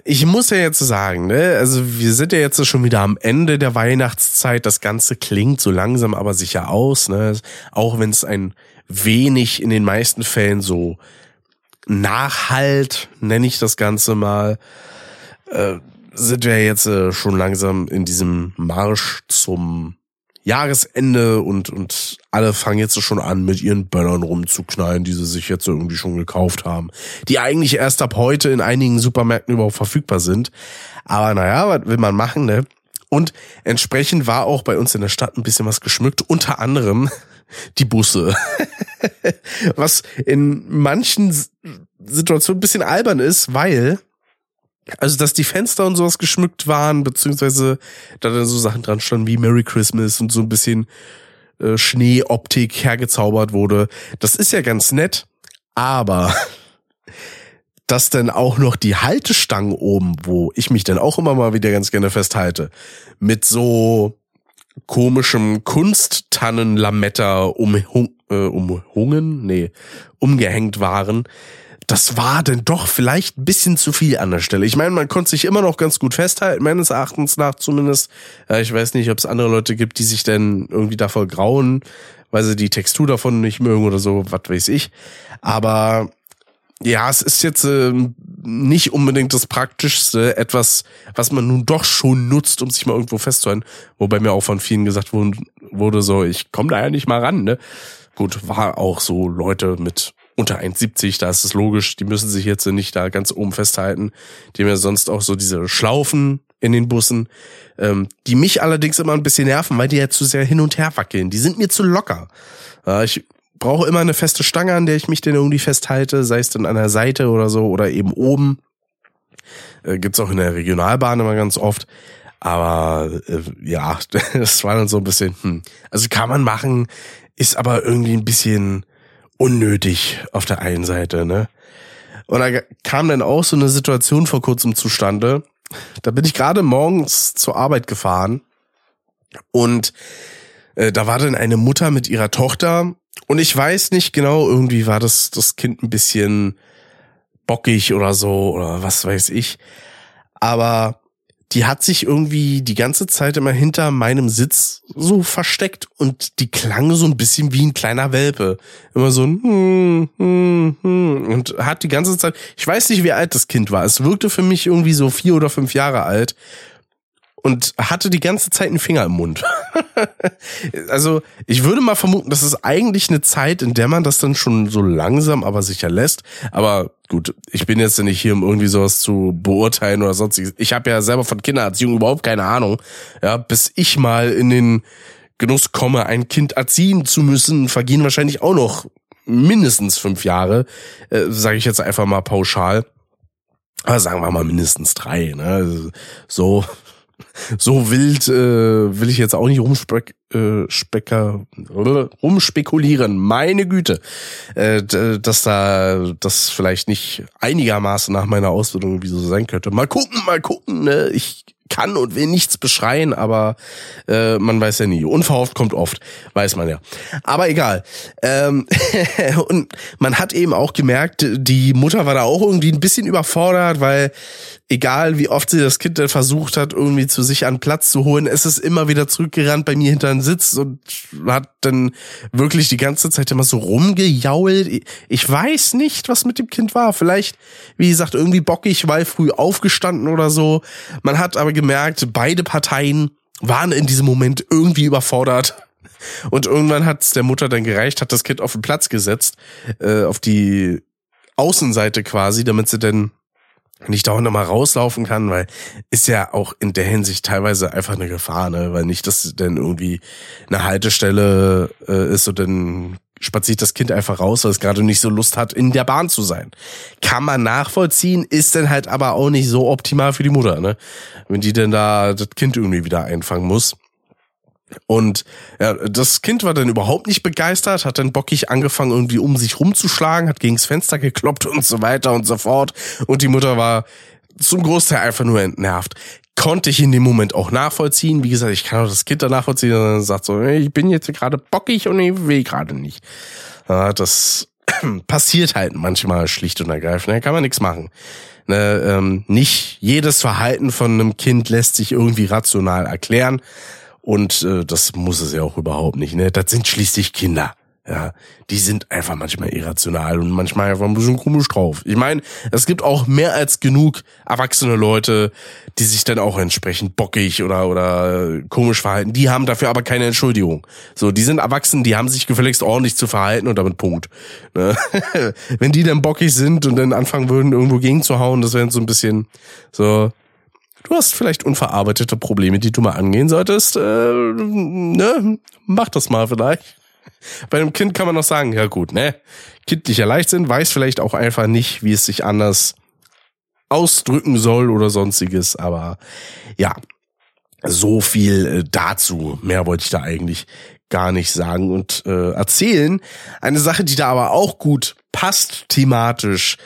ich muss ja jetzt sagen, ne, also wir sind ja jetzt schon wieder am Ende der Weihnachtszeit. Das Ganze klingt so langsam aber sicher aus, ne, auch wenn es ein wenig in den meisten Fällen so Nachhalt, nenne ich das Ganze mal, äh, sind wir jetzt äh, schon langsam in diesem Marsch zum Jahresende und, und alle fangen jetzt schon an, mit ihren Böllern rumzuknallen, die sie sich jetzt irgendwie schon gekauft haben. Die eigentlich erst ab heute in einigen Supermärkten überhaupt verfügbar sind. Aber naja, was will man machen, ne? Und entsprechend war auch bei uns in der Stadt ein bisschen was geschmückt, unter anderem die Busse. was in manchen Situationen ein bisschen albern ist, weil also, dass die Fenster und sowas geschmückt waren, beziehungsweise da dann so Sachen dran standen wie Merry Christmas und so ein bisschen äh, Schneeoptik hergezaubert wurde. Das ist ja ganz nett. Aber dass dann auch noch die Haltestangen oben, wo ich mich dann auch immer mal wieder ganz gerne festhalte, mit so komischem Kunsttannenlametta umhung, äh, umhungen, nee, umgehängt waren, das war denn doch vielleicht ein bisschen zu viel an der Stelle. Ich meine, man konnte sich immer noch ganz gut festhalten, meines Erachtens nach zumindest. Ich weiß nicht, ob es andere Leute gibt, die sich denn irgendwie davor grauen, weil sie die Textur davon nicht mögen oder so, was weiß ich. Aber ja, es ist jetzt äh, nicht unbedingt das Praktischste, etwas, was man nun doch schon nutzt, um sich mal irgendwo festzuhalten. Wobei mir auch von vielen gesagt wurde, wurde so, ich komme da ja nicht mal ran. Ne? Gut, war auch so Leute mit unter 1,70, da ist es logisch, die müssen sich jetzt nicht da ganz oben festhalten. Die haben ja sonst auch so diese Schlaufen in den Bussen, ähm, die mich allerdings immer ein bisschen nerven, weil die ja zu sehr hin und her wackeln. Die sind mir zu locker. Äh, ich brauche immer eine feste Stange, an der ich mich denn irgendwie festhalte, sei es dann an der Seite oder so oder eben oben. Äh, gibt's auch in der Regionalbahn immer ganz oft. Aber äh, ja, das war dann so ein bisschen, hm. also kann man machen, ist aber irgendwie ein bisschen unnötig auf der einen Seite, ne? Und da kam dann auch so eine Situation vor kurzem zustande. Da bin ich gerade morgens zur Arbeit gefahren und äh, da war dann eine Mutter mit ihrer Tochter und ich weiß nicht genau, irgendwie war das das Kind ein bisschen bockig oder so oder was weiß ich. Aber die hat sich irgendwie die ganze Zeit immer hinter meinem Sitz so versteckt und die klang so ein bisschen wie ein kleiner Welpe. Immer so ein hm, hm, hm, und hat die ganze Zeit, ich weiß nicht, wie alt das Kind war. Es wirkte für mich irgendwie so vier oder fünf Jahre alt und hatte die ganze Zeit einen Finger im Mund. also ich würde mal vermuten, das ist eigentlich eine Zeit, in der man das dann schon so langsam, aber sicher lässt. Aber gut, ich bin jetzt nicht hier, um irgendwie sowas zu beurteilen oder sonstiges. Ich habe ja selber von Kindererziehung überhaupt keine Ahnung. Ja, bis ich mal in den Genuss komme, ein Kind erziehen zu müssen, vergehen wahrscheinlich auch noch mindestens fünf Jahre, äh, sage ich jetzt einfach mal pauschal. Aber sagen wir mal mindestens drei. Ne? So so wild äh, will ich jetzt auch nicht rumspeck, äh, specker, rumspekulieren. Meine Güte, äh, dass da das vielleicht nicht einigermaßen nach meiner Ausbildung irgendwie so sein könnte. Mal gucken, mal gucken. Ne? Ich kann und will nichts beschreien, aber äh, man weiß ja nie. Unverhofft kommt oft, weiß man ja. Aber egal. Ähm, und man hat eben auch gemerkt, die Mutter war da auch irgendwie ein bisschen überfordert, weil egal wie oft sie das Kind dann versucht hat, irgendwie zu sich an Platz zu holen, es ist immer wieder zurückgerannt bei mir hinter den Sitz und hat dann wirklich die ganze Zeit immer so rumgejault. Ich weiß nicht, was mit dem Kind war. Vielleicht, wie gesagt, irgendwie bockig, weil früh aufgestanden oder so. Man hat aber gemerkt, beide Parteien waren in diesem Moment irgendwie überfordert. Und irgendwann hat es der Mutter dann gereicht, hat das Kind auf den Platz gesetzt, äh, auf die Außenseite quasi, damit sie dann nicht dauernd nochmal rauslaufen kann, weil ist ja auch in der Hinsicht teilweise einfach eine Gefahr, ne? Weil nicht, dass denn irgendwie eine Haltestelle äh, ist und dann spaziert das Kind einfach raus, weil es gerade nicht so Lust hat, in der Bahn zu sein. Kann man nachvollziehen, ist dann halt aber auch nicht so optimal für die Mutter, ne? Wenn die denn da das Kind irgendwie wieder einfangen muss. Und ja, das Kind war dann überhaupt nicht begeistert, hat dann bockig angefangen, irgendwie um sich rumzuschlagen, hat gegens Fenster gekloppt und so weiter und so fort. Und die Mutter war zum Großteil einfach nur entnervt. Konnte ich in dem Moment auch nachvollziehen. Wie gesagt, ich kann auch das Kind da nachvollziehen und sagt so, ich bin jetzt gerade bockig und ich will gerade nicht. Ja, das passiert halt manchmal schlicht und ergreifend. Da kann man nichts machen. Ne, ähm, nicht jedes Verhalten von einem Kind lässt sich irgendwie rational erklären. Und äh, das muss es ja auch überhaupt nicht. Ne? Das sind schließlich Kinder. Ja, die sind einfach manchmal irrational und manchmal einfach ein bisschen komisch drauf. Ich meine, es gibt auch mehr als genug erwachsene Leute, die sich dann auch entsprechend bockig oder oder komisch verhalten. Die haben dafür aber keine Entschuldigung. So, die sind erwachsen, die haben sich gefälligst ordentlich zu verhalten und damit Punkt. Ne? Wenn die dann bockig sind und dann anfangen würden, irgendwo gegenzuhauen, das wäre so ein bisschen so, du hast vielleicht unverarbeitete Probleme, die du mal angehen solltest. Äh, ne? Mach das mal vielleicht. Bei einem Kind kann man noch sagen, ja gut, ne? Kindlicher Leichtsinn weiß vielleicht auch einfach nicht, wie es sich anders ausdrücken soll oder sonstiges, aber ja, so viel äh, dazu. Mehr wollte ich da eigentlich gar nicht sagen und äh, erzählen. Eine Sache, die da aber auch gut passt thematisch.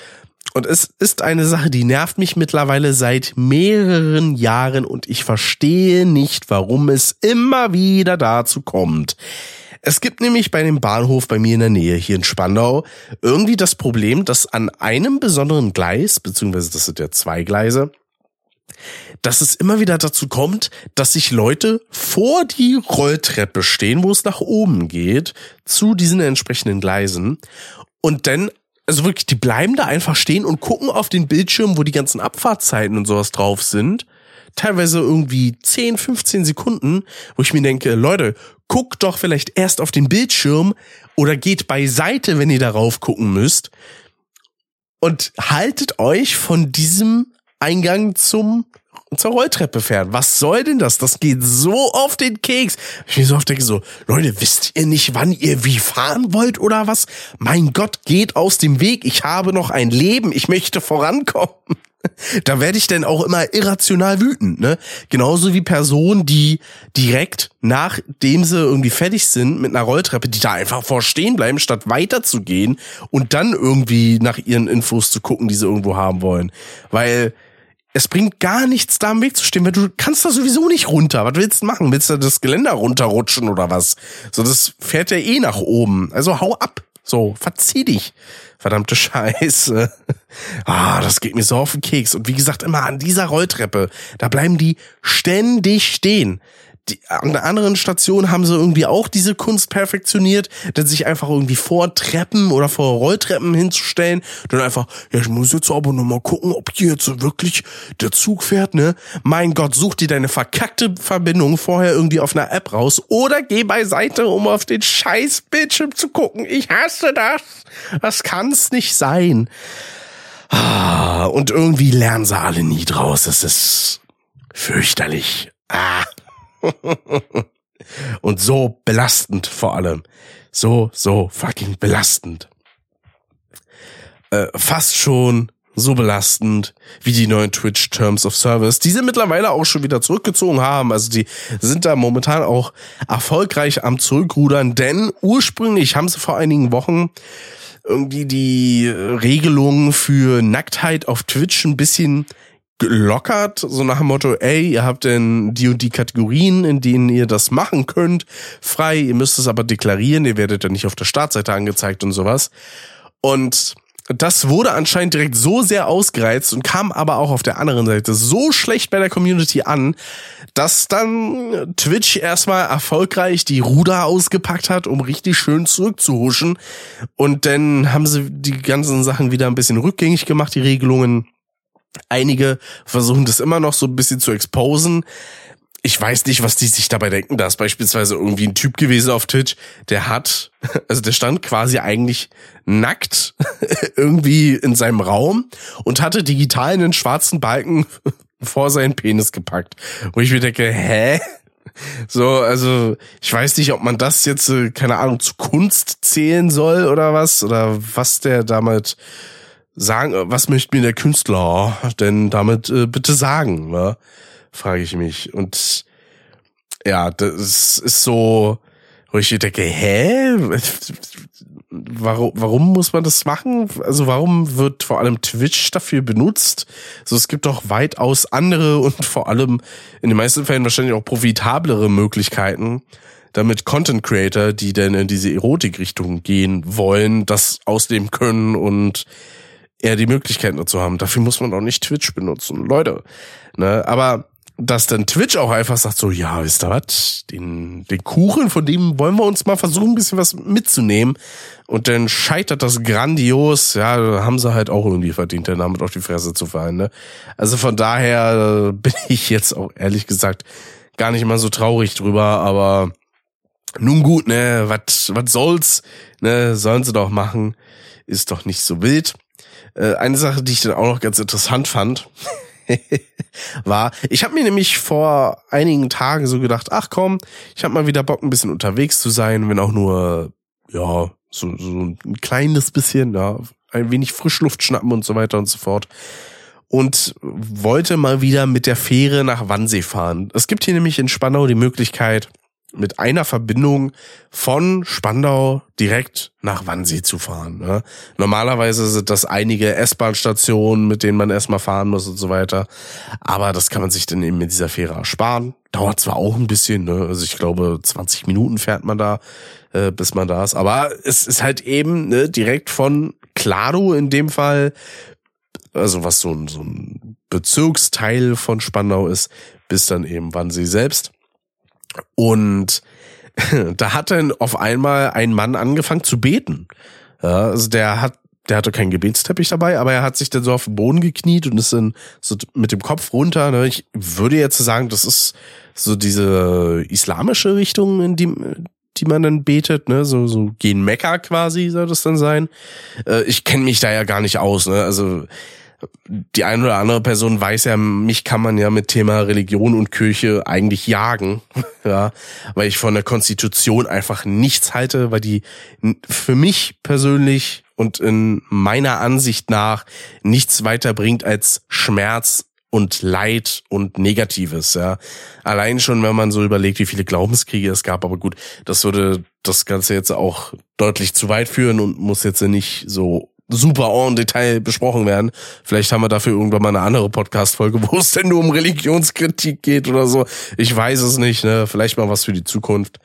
Und es ist eine Sache, die nervt mich mittlerweile seit mehreren Jahren und ich verstehe nicht, warum es immer wieder dazu kommt. Es gibt nämlich bei dem Bahnhof bei mir in der Nähe hier in Spandau irgendwie das Problem, dass an einem besonderen Gleis, beziehungsweise das sind ja zwei Gleise, dass es immer wieder dazu kommt, dass sich Leute vor die Rolltreppe stehen, wo es nach oben geht, zu diesen entsprechenden Gleisen und dann also wirklich, die bleiben da einfach stehen und gucken auf den Bildschirm, wo die ganzen Abfahrtzeiten und sowas drauf sind. Teilweise irgendwie 10, 15 Sekunden, wo ich mir denke, Leute, guckt doch vielleicht erst auf den Bildschirm oder geht beiseite, wenn ihr darauf gucken müsst. Und haltet euch von diesem Eingang zum zur Rolltreppe fährt. Was soll denn das? Das geht so auf den Keks. Ich mir so oft denke so, Leute, wisst ihr nicht, wann ihr wie fahren wollt oder was? Mein Gott, geht aus dem Weg. Ich habe noch ein Leben. Ich möchte vorankommen. Da werde ich dann auch immer irrational wütend, ne? Genauso wie Personen, die direkt nachdem sie irgendwie fertig sind mit einer Rolltreppe, die da einfach vorstehen bleiben, statt weiterzugehen und dann irgendwie nach ihren Infos zu gucken, die sie irgendwo haben wollen. Weil es bringt gar nichts, da am Weg zu stehen, weil du kannst da sowieso nicht runter. Was willst du machen? Willst du das Geländer runterrutschen oder was? So, das fährt ja eh nach oben. Also hau ab. So, verzieh dich. Verdammte Scheiße. Ah, das geht mir so auf den Keks. Und wie gesagt, immer an dieser Rolltreppe, da bleiben die ständig stehen die, an der anderen Station haben sie irgendwie auch diese Kunst perfektioniert, dann sich einfach irgendwie vor Treppen oder vor Rolltreppen hinzustellen, dann einfach, ja, ich muss jetzt aber noch mal gucken, ob hier jetzt wirklich der Zug fährt, ne? Mein Gott, such dir deine verkackte Verbindung vorher irgendwie auf einer App raus oder geh beiseite, um auf den scheiß Bildschirm zu gucken. Ich hasse das. Das kann's nicht sein. Ah, und irgendwie lernen sie alle nie draus. Es ist fürchterlich. Ah. Und so belastend vor allem. So, so fucking belastend. Äh, fast schon so belastend wie die neuen Twitch Terms of Service, die sie mittlerweile auch schon wieder zurückgezogen haben. Also die sind da momentan auch erfolgreich am Zurückrudern, denn ursprünglich haben sie vor einigen Wochen irgendwie die Regelungen für Nacktheit auf Twitch ein bisschen gelockert, so nach dem Motto, ey, ihr habt denn die und die Kategorien, in denen ihr das machen könnt, frei, ihr müsst es aber deklarieren, ihr werdet dann nicht auf der Startseite angezeigt und sowas. Und das wurde anscheinend direkt so sehr ausgereizt und kam aber auch auf der anderen Seite so schlecht bei der Community an, dass dann Twitch erstmal erfolgreich die Ruder ausgepackt hat, um richtig schön zurückzuhuschen. Und dann haben sie die ganzen Sachen wieder ein bisschen rückgängig gemacht, die Regelungen. Einige versuchen das immer noch so ein bisschen zu exposen. Ich weiß nicht, was die sich dabei denken. Da ist beispielsweise irgendwie ein Typ gewesen auf Twitch, der hat, also der stand quasi eigentlich nackt irgendwie in seinem Raum und hatte digital einen schwarzen Balken vor seinen Penis gepackt. Wo ich mir denke, hä? So, also ich weiß nicht, ob man das jetzt, äh, keine Ahnung, zu Kunst zählen soll oder was, oder was der damit sagen, was möchte mir der Künstler denn damit äh, bitte sagen, ne? frage ich mich. Und ja, das ist so, wo ich denke, hä? Warum, warum muss man das machen? Also warum wird vor allem Twitch dafür benutzt? Also es gibt doch weitaus andere und vor allem in den meisten Fällen wahrscheinlich auch profitablere Möglichkeiten, damit Content Creator, die denn in diese Erotikrichtung gehen wollen, das ausnehmen können und eher die Möglichkeit dazu haben. Dafür muss man auch nicht Twitch benutzen. Leute, ne, aber dass dann Twitch auch einfach sagt so, ja, wisst ihr was, den, den Kuchen, von dem wollen wir uns mal versuchen, ein bisschen was mitzunehmen. Und dann scheitert das grandios, ja, haben sie halt auch irgendwie verdient, dann damit auf die Fresse zu fallen, ne. Also von daher bin ich jetzt auch ehrlich gesagt gar nicht mal so traurig drüber, aber nun gut, ne, was was soll's, ne, sollen sie doch machen, ist doch nicht so wild. Äh, eine Sache, die ich dann auch noch ganz interessant fand, war, ich habe mir nämlich vor einigen Tagen so gedacht, ach komm, ich habe mal wieder Bock, ein bisschen unterwegs zu sein, wenn auch nur, ja, so, so ein kleines bisschen, ja, ein wenig Frischluft schnappen und so weiter und so fort. Und wollte mal wieder mit der Fähre nach Wannsee fahren. Es gibt hier nämlich in Spandau die Möglichkeit, mit einer Verbindung von Spandau direkt nach Wannsee zu fahren. Ne? Normalerweise sind das einige S-Bahn-Stationen, mit denen man erstmal fahren muss und so weiter. Aber das kann man sich dann eben mit dieser Fähre ersparen. Dauert zwar auch ein bisschen, ne? also ich glaube 20 Minuten fährt man da, äh, bis man da ist. Aber es ist halt eben ne, direkt von Klado in dem Fall, also was so ein, so ein Bezirksteil von Spandau ist, bis dann eben Wannsee selbst. Und da hat dann auf einmal ein Mann angefangen zu beten. Ja, also der hat, der hatte keinen Gebetsteppich dabei, aber er hat sich dann so auf den Boden gekniet und ist dann so mit dem Kopf runter. Ne? Ich würde jetzt sagen, das ist so diese islamische Richtung, in die, die man dann betet, ne, so so gehen Mekka quasi soll das dann sein. Äh, ich kenne mich da ja gar nicht aus, ne, also die eine oder andere Person weiß ja, mich kann man ja mit Thema Religion und Kirche eigentlich jagen, ja, weil ich von der Konstitution einfach nichts halte, weil die für mich persönlich und in meiner Ansicht nach nichts weiter bringt als Schmerz und Leid und Negatives, ja. Allein schon, wenn man so überlegt, wie viele Glaubenskriege es gab, aber gut, das würde das Ganze jetzt auch deutlich zu weit führen und muss jetzt nicht so super en Detail besprochen werden. Vielleicht haben wir dafür irgendwann mal eine andere Podcast-Folge, wo es denn nur um Religionskritik geht oder so. Ich weiß es nicht, ne? Vielleicht mal was für die Zukunft.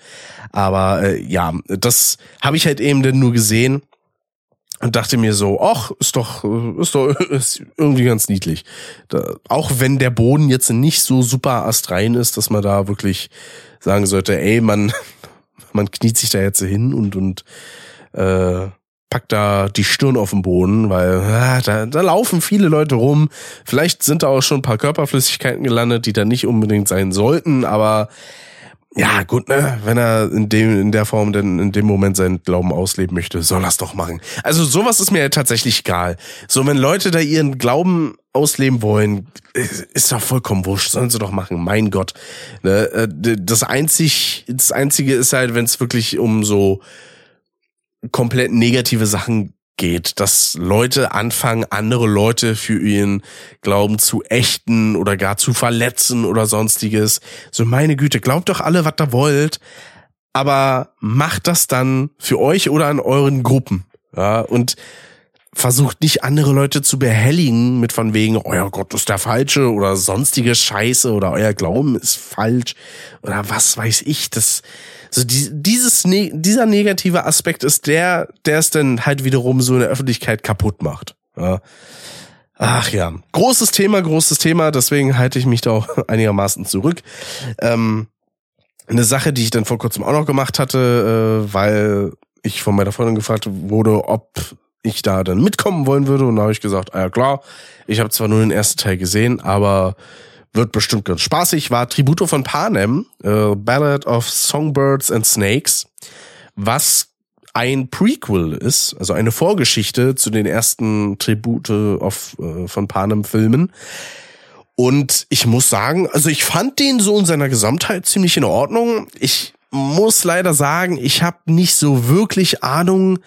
Aber äh, ja, das habe ich halt eben denn nur gesehen und dachte mir so, ach, ist doch, ist doch ist irgendwie ganz niedlich. Da, auch wenn der Boden jetzt nicht so super astrein ist, dass man da wirklich sagen sollte, ey, man, man kniet sich da jetzt hin und und äh, packt da die Stirn auf den Boden, weil ah, da, da laufen viele Leute rum. Vielleicht sind da auch schon ein paar Körperflüssigkeiten gelandet, die da nicht unbedingt sein sollten, aber ja, gut, ne, wenn er in dem, in der Form denn in dem Moment seinen Glauben ausleben möchte, soll er es doch machen. Also sowas ist mir ja tatsächlich egal. So, wenn Leute da ihren Glauben ausleben wollen, ist doch vollkommen wurscht, sollen sie doch machen, mein Gott. Ne, äh, das einzig, das einzige ist halt, wenn es wirklich um so komplett negative Sachen geht, dass Leute anfangen, andere Leute für ihren Glauben zu ächten oder gar zu verletzen oder sonstiges. So meine Güte, glaubt doch alle, was ihr wollt, aber macht das dann für euch oder an euren Gruppen. Ja, und versucht nicht andere Leute zu behelligen mit von wegen, euer Gott ist der falsche oder sonstige Scheiße oder euer Glauben ist falsch oder was weiß ich. Das, so die, dieses, dieser negative Aspekt ist der, der es dann halt wiederum so in der Öffentlichkeit kaputt macht. Ja. Ach ja, großes Thema, großes Thema, deswegen halte ich mich da auch einigermaßen zurück. Ähm, eine Sache, die ich dann vor kurzem auch noch gemacht hatte, äh, weil ich von meiner Freundin gefragt wurde, ob ich da dann mitkommen wollen würde. Und da habe ich gesagt, ah ja klar, ich habe zwar nur den ersten Teil gesehen, aber wird bestimmt ganz spaßig, war Tributo von Panem, äh, Ballad of Songbirds and Snakes, was ein Prequel ist, also eine Vorgeschichte zu den ersten Tribute of, äh, von Panem Filmen. Und ich muss sagen, also ich fand den so in seiner Gesamtheit ziemlich in Ordnung. Ich muss leider sagen, ich habe nicht so wirklich Ahnung,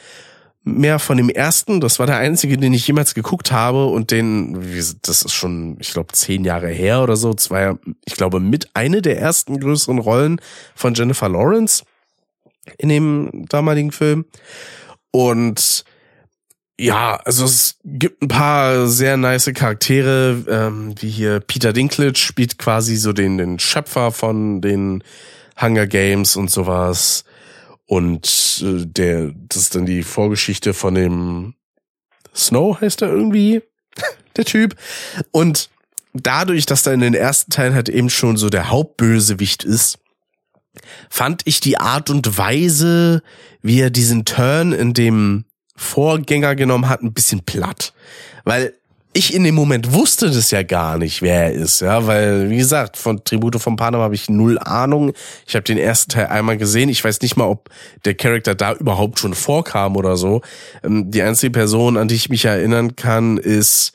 mehr von dem ersten. Das war der einzige, den ich jemals geguckt habe und den, das ist schon, ich glaube, zehn Jahre her oder so. Das war ja, ich glaube, mit eine der ersten größeren Rollen von Jennifer Lawrence in dem damaligen Film. Und ja, also es gibt ein paar sehr nice Charaktere, ähm, wie hier Peter Dinklage spielt quasi so den, den Schöpfer von den Hunger Games und sowas. Und äh, der, das ist dann die Vorgeschichte von dem Snow, heißt er irgendwie, der Typ. Und dadurch, dass da in den ersten Teilen halt eben schon so der Hauptbösewicht ist, fand ich die Art und Weise, wie er diesen Turn in dem Vorgänger genommen hat, ein bisschen platt. Weil ich in dem Moment wusste das ja gar nicht, wer er ist, ja, weil wie gesagt, von Tribute von Panem habe ich null Ahnung. Ich habe den ersten Teil einmal gesehen. Ich weiß nicht mal, ob der Charakter da überhaupt schon vorkam oder so. Ähm, die einzige Person, an die ich mich erinnern kann, ist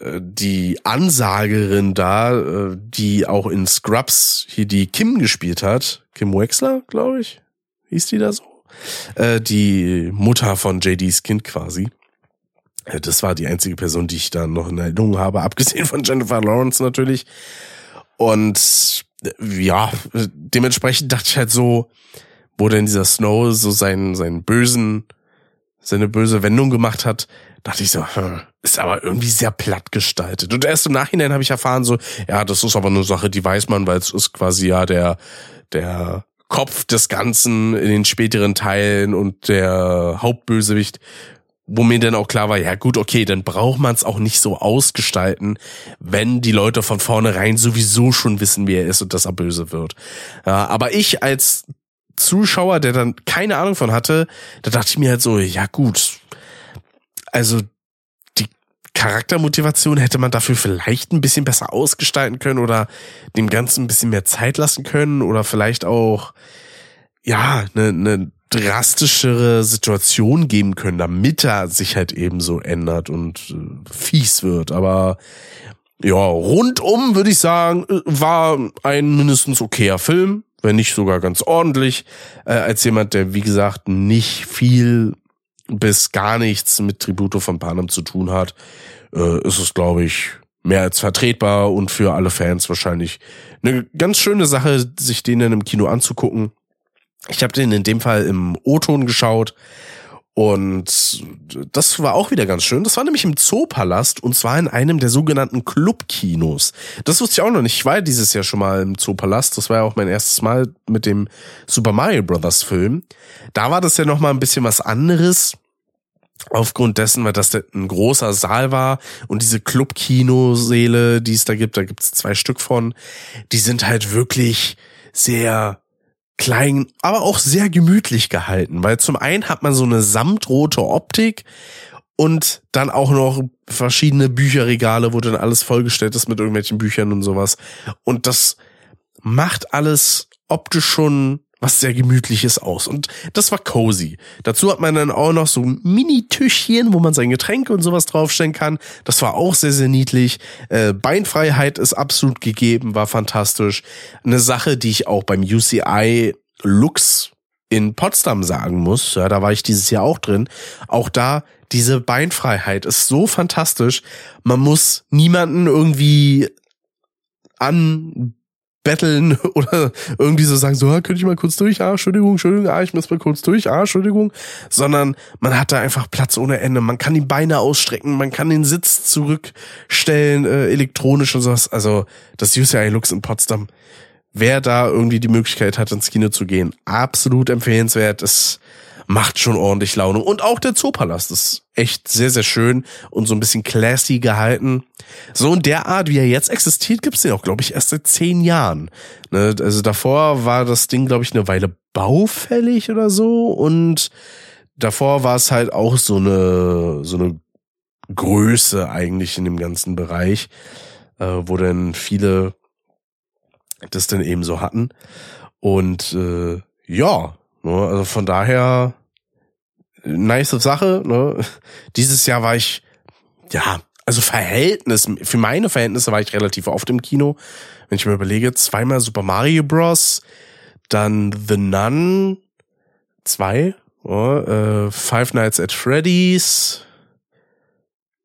äh, die Ansagerin da, äh, die auch in Scrubs hier die Kim gespielt hat. Kim Wexler, glaube ich. Hieß die da so? Äh, die Mutter von JDs Kind quasi. Das war die einzige Person, die ich da noch in Erinnerung habe, abgesehen von Jennifer Lawrence natürlich. Und ja, dementsprechend dachte ich halt so, wo denn dieser Snow so seinen, seinen bösen, seine böse Wendung gemacht hat, dachte ich so, hm, ist aber irgendwie sehr platt gestaltet. Und erst im Nachhinein habe ich erfahren, so, ja, das ist aber eine Sache, die weiß man, weil es ist quasi ja der, der Kopf des Ganzen in den späteren Teilen und der Hauptbösewicht, wo mir dann auch klar war, ja gut, okay, dann braucht man es auch nicht so ausgestalten, wenn die Leute von vornherein sowieso schon wissen, wie er ist und dass er böse wird. Ja, aber ich als Zuschauer, der dann keine Ahnung von hatte, da dachte ich mir halt so, ja gut, also die Charaktermotivation hätte man dafür vielleicht ein bisschen besser ausgestalten können oder dem Ganzen ein bisschen mehr Zeit lassen können oder vielleicht auch, ja, eine, eine drastischere Situation geben können, damit er sich halt eben so ändert und äh, fies wird. Aber ja, rundum würde ich sagen, äh, war ein mindestens okayer Film, wenn nicht sogar ganz ordentlich, äh, als jemand, der wie gesagt nicht viel bis gar nichts mit Tributo von Panem zu tun hat, äh, ist es, glaube ich, mehr als vertretbar und für alle Fans wahrscheinlich eine ganz schöne Sache, sich den dann im Kino anzugucken. Ich habe den in dem Fall im O-Ton geschaut und das war auch wieder ganz schön. Das war nämlich im Zoopalast und zwar in einem der sogenannten Clubkinos. Das wusste ich auch noch nicht. Ich war dieses Jahr schon mal im Zoopalast. Das war ja auch mein erstes Mal mit dem Super Mario Brothers Film. Da war das ja noch mal ein bisschen was anderes. Aufgrund dessen, weil das ein großer Saal war und diese Clubkinosäle, die es da gibt, da gibt es zwei Stück von, die sind halt wirklich sehr klein, aber auch sehr gemütlich gehalten, weil zum einen hat man so eine samtrote Optik und dann auch noch verschiedene Bücherregale, wo dann alles vollgestellt ist mit irgendwelchen Büchern und sowas. Und das macht alles optisch schon was sehr gemütliches aus. Und das war cozy. Dazu hat man dann auch noch so Mini-Tischchen, wo man sein Getränk und sowas draufstellen kann. Das war auch sehr, sehr niedlich. Äh, Beinfreiheit ist absolut gegeben, war fantastisch. Eine Sache, die ich auch beim UCI Lux in Potsdam sagen muss, ja, da war ich dieses Jahr auch drin. Auch da diese Beinfreiheit ist so fantastisch. Man muss niemanden irgendwie an betteln oder irgendwie so sagen, so, ah, könnte ich mal kurz durch, ah, Entschuldigung, Entschuldigung, ah, ich muss mal kurz durch, ah, Entschuldigung, sondern man hat da einfach Platz ohne Ende. Man kann die Beine ausstrecken, man kann den Sitz zurückstellen, äh, elektronisch und sowas. Also das UCI Lux in Potsdam, wer da irgendwie die Möglichkeit hat, ins Kino zu gehen, absolut empfehlenswert. Es macht schon ordentlich Laune. Und auch der Zoopalast ist echt sehr, sehr schön und so ein bisschen classy gehalten. So in der Art, wie er jetzt existiert, gibt's den auch, glaube ich, erst seit zehn Jahren. Ne? Also davor war das Ding, glaube ich, eine Weile baufällig oder so und davor war es halt auch so eine, so eine Größe eigentlich in dem ganzen Bereich, äh, wo dann viele das dann eben so hatten. Und äh, ja, ne, also von daher nice Sache. Ne? Dieses Jahr war ich, ja, also Verhältnis, für meine Verhältnisse war ich relativ oft im Kino. Wenn ich mir überlege, zweimal Super Mario Bros., dann The Nun, zwei, oh, äh, Five Nights at Freddy's,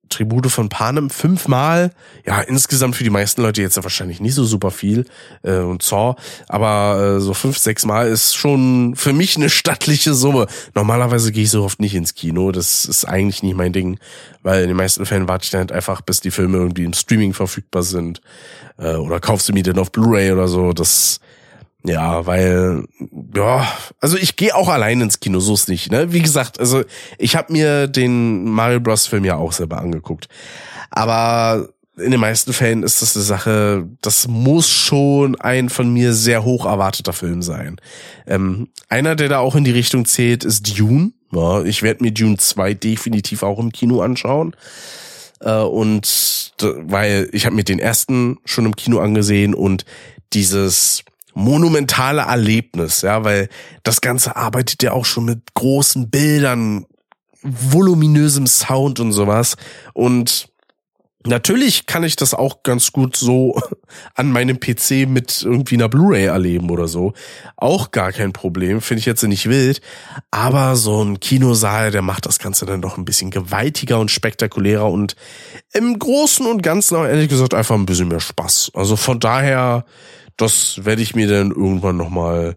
Tribute von Panem fünfmal. Ja, insgesamt für die meisten Leute jetzt ja wahrscheinlich nicht so super viel äh, und Saw, aber äh, so fünf, sechs Mal ist schon für mich eine stattliche Summe. Normalerweise gehe ich so oft nicht ins Kino, das ist eigentlich nicht mein Ding, weil in den meisten Fällen warte ich dann halt einfach, bis die Filme irgendwie im Streaming verfügbar sind äh, oder kaufst du mir den auf Blu-ray oder so. Das ja, weil, ja, also ich gehe auch allein ins Kino, so ist nicht. Ne? Wie gesagt, also ich habe mir den Mario Bros. Film ja auch selber angeguckt. Aber in den meisten Fällen ist das eine Sache, das muss schon ein von mir sehr hoch erwarteter Film sein. Ähm, einer, der da auch in die Richtung zählt, ist Dune. Ja, ich werde mir Dune 2 definitiv auch im Kino anschauen. Äh, und weil ich habe mir den ersten schon im Kino angesehen und dieses monumentale Erlebnis, ja, weil das Ganze arbeitet ja auch schon mit großen Bildern, voluminösem Sound und sowas. Und natürlich kann ich das auch ganz gut so an meinem PC mit irgendwie einer Blu-ray erleben oder so. Auch gar kein Problem, finde ich jetzt nicht wild. Aber so ein Kinosaal, der macht das Ganze dann doch ein bisschen gewaltiger und spektakulärer und im Großen und Ganzen auch ehrlich gesagt einfach ein bisschen mehr Spaß. Also von daher das werde ich mir dann irgendwann nochmal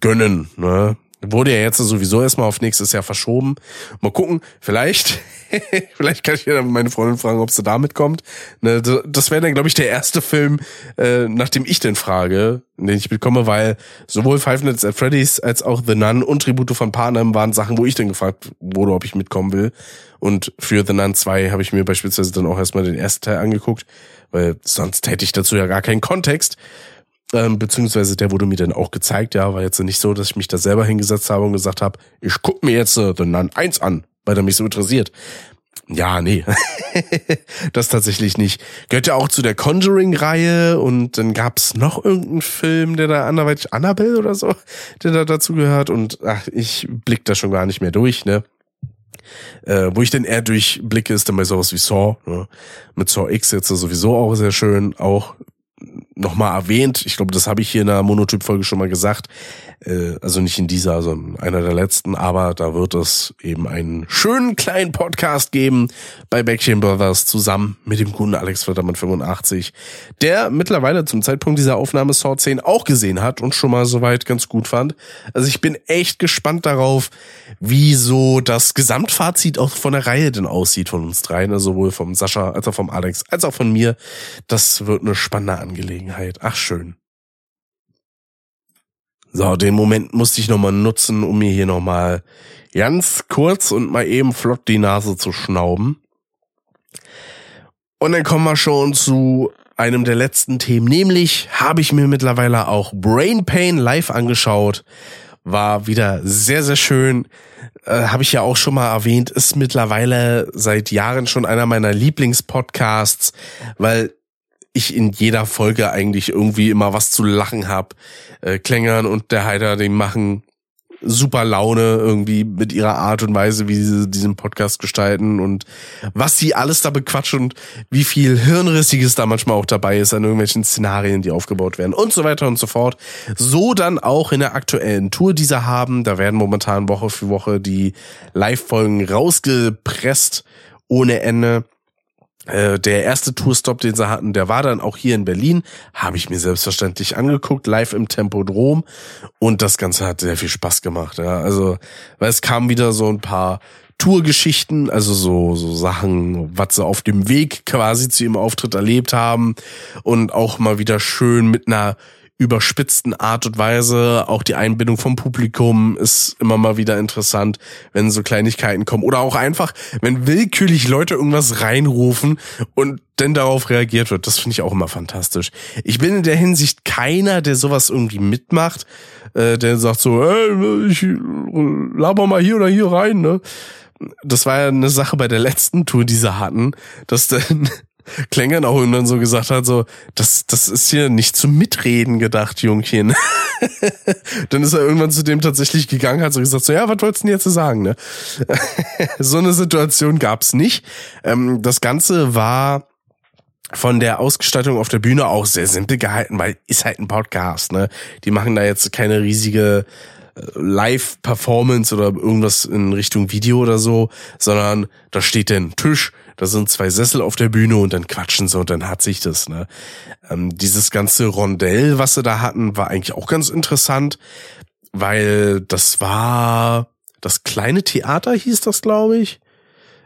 gönnen. Ne? Wurde ja jetzt sowieso erstmal auf nächstes Jahr verschoben. Mal gucken, vielleicht, vielleicht kann ich ja meine Freundin fragen, ob sie damit kommt. Ne, das wäre dann, glaube ich, der erste Film, äh, nachdem ich den frage, den ich bekomme, weil sowohl Five Nights at Freddy's als auch The Nun und Tribute von Panem waren Sachen, wo ich dann gefragt wurde, ob ich mitkommen will. Und für The Nun 2 habe ich mir beispielsweise dann auch erstmal den ersten Teil angeguckt, weil sonst hätte ich dazu ja gar keinen Kontext. Ähm, beziehungsweise der wurde mir dann auch gezeigt, ja, war jetzt nicht so, dass ich mich da selber hingesetzt habe und gesagt habe, ich guck mir jetzt äh, The Nun 1 an, weil der mich so interessiert. Ja, nee. das tatsächlich nicht. Gehört ja auch zu der Conjuring-Reihe und dann gab's noch irgendeinen Film, der da anderweitig, Annabelle oder so, der da dazu gehört und ach, ich blick da schon gar nicht mehr durch, ne. Äh, wo ich denn eher durchblicke, ist dann bei sowas wie Saw. Ne? Mit Saw X jetzt sowieso auch sehr schön, auch nochmal erwähnt. Ich glaube, das habe ich hier in der Monotyp-Folge schon mal gesagt. Äh, also nicht in dieser, sondern einer der letzten. Aber da wird es eben einen schönen kleinen Podcast geben bei Backchain Brothers zusammen mit dem guten Alex Flattermann 85, der mittlerweile zum Zeitpunkt dieser Aufnahme Saw 10 auch gesehen hat und schon mal soweit ganz gut fand. Also ich bin echt gespannt darauf, wie so das Gesamtfazit auch von der Reihe denn aussieht von uns dreien. Also sowohl vom Sascha als auch vom Alex als auch von mir. Das wird eine spannende Angelegenheit. Ach schön. So, den Moment musste ich nochmal nutzen, um mir hier nochmal ganz kurz und mal eben flott die Nase zu schnauben. Und dann kommen wir schon zu einem der letzten Themen, nämlich habe ich mir mittlerweile auch Brain Pain live angeschaut. War wieder sehr, sehr schön. Äh, habe ich ja auch schon mal erwähnt, ist mittlerweile seit Jahren schon einer meiner Lieblingspodcasts, weil ich in jeder Folge eigentlich irgendwie immer was zu lachen hab. Äh, Klängern und der Heider, die machen super Laune irgendwie mit ihrer Art und Weise, wie sie diesen Podcast gestalten und was sie alles da bequatschen und wie viel Hirnrissiges da manchmal auch dabei ist an irgendwelchen Szenarien, die aufgebaut werden und so weiter und so fort. So dann auch in der aktuellen Tour, die sie haben. Da werden momentan Woche für Woche die Live-Folgen rausgepresst ohne Ende. Äh, der erste Tourstop, den sie hatten, der war dann auch hier in Berlin. Habe ich mir selbstverständlich angeguckt, live im Tempodrom. Und das Ganze hat sehr viel Spaß gemacht. Ja. Also, weil es kamen wieder so ein paar Tourgeschichten, also so, so Sachen, was sie auf dem Weg quasi zu ihrem Auftritt erlebt haben. Und auch mal wieder schön mit einer überspitzten Art und Weise. Auch die Einbindung vom Publikum ist immer mal wieder interessant, wenn so Kleinigkeiten kommen. Oder auch einfach, wenn willkürlich Leute irgendwas reinrufen und dann darauf reagiert wird. Das finde ich auch immer fantastisch. Ich bin in der Hinsicht keiner, der sowas irgendwie mitmacht, äh, der sagt so, hey, ich laber mal hier oder hier rein, ne? Das war ja eine Sache bei der letzten Tour, die sie hatten, dass dann Klängern auch irgendwann so gesagt hat, so, das, das ist hier nicht zum Mitreden gedacht, Jungchen. dann ist er irgendwann zu dem tatsächlich gegangen, hat so gesagt, so, ja, was wolltest du denn jetzt sagen, ne? so eine Situation gab's nicht. Ähm, das Ganze war von der Ausgestaltung auf der Bühne auch sehr simpel gehalten, weil ist halt ein Podcast, ne? Die machen da jetzt keine riesige Live-Performance oder irgendwas in Richtung Video oder so, sondern da steht ein Tisch, da sind zwei Sessel auf der Bühne und dann quatschen sie und dann hat sich das. Ne? Ähm, dieses ganze Rondell, was sie da hatten, war eigentlich auch ganz interessant, weil das war das kleine Theater, hieß das, glaube ich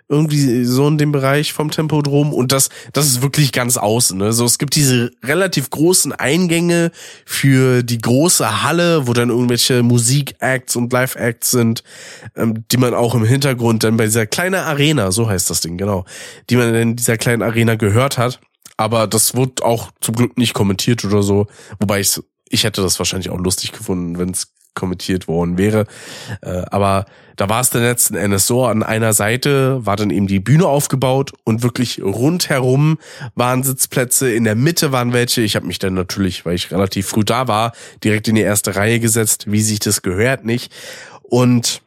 irgendwie so in dem Bereich vom Tempodrom und das das ist wirklich ganz außen. Ne? So es gibt diese relativ großen Eingänge für die große Halle, wo dann irgendwelche Musikacts und Live-Acts sind, ähm, die man auch im Hintergrund dann bei dieser kleinen Arena, so heißt das Ding genau, die man in dieser kleinen Arena gehört hat. Aber das wird auch zum Glück nicht kommentiert oder so, wobei ich ich hätte das wahrscheinlich auch lustig gefunden, wenn es kommentiert worden wäre. Äh, aber da war es dann letzten Endes so, an einer Seite war dann eben die Bühne aufgebaut und wirklich rundherum waren Sitzplätze, in der Mitte waren welche. Ich habe mich dann natürlich, weil ich relativ früh da war, direkt in die erste Reihe gesetzt, wie sich das gehört, nicht. Und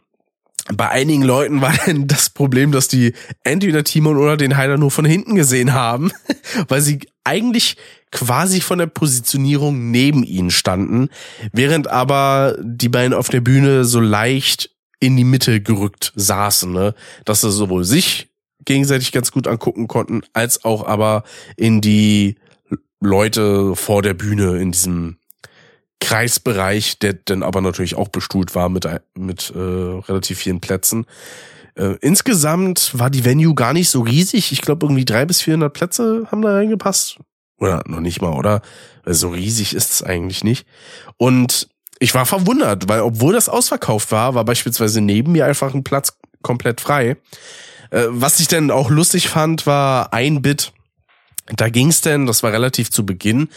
bei einigen Leuten war dann das Problem, dass die entweder Timon oder den Heiler nur von hinten gesehen haben, weil sie eigentlich quasi von der Positionierung neben ihnen standen, während aber die beiden auf der Bühne so leicht in die Mitte gerückt saßen, ne? dass sie sowohl sich gegenseitig ganz gut angucken konnten, als auch aber in die Leute vor der Bühne in diesem Kreisbereich, der dann aber natürlich auch bestuhlt war mit, mit äh, relativ vielen Plätzen. Äh, insgesamt war die Venue gar nicht so riesig. Ich glaube, irgendwie drei bis vierhundert Plätze haben da reingepasst. Oder noch nicht mal, oder? Weil so riesig ist es eigentlich nicht. Und ich war verwundert, weil obwohl das ausverkauft war, war beispielsweise neben mir einfach ein Platz komplett frei. Äh, was ich denn auch lustig fand, war ein Bit. Da ging's denn, das war relativ zu Beginn,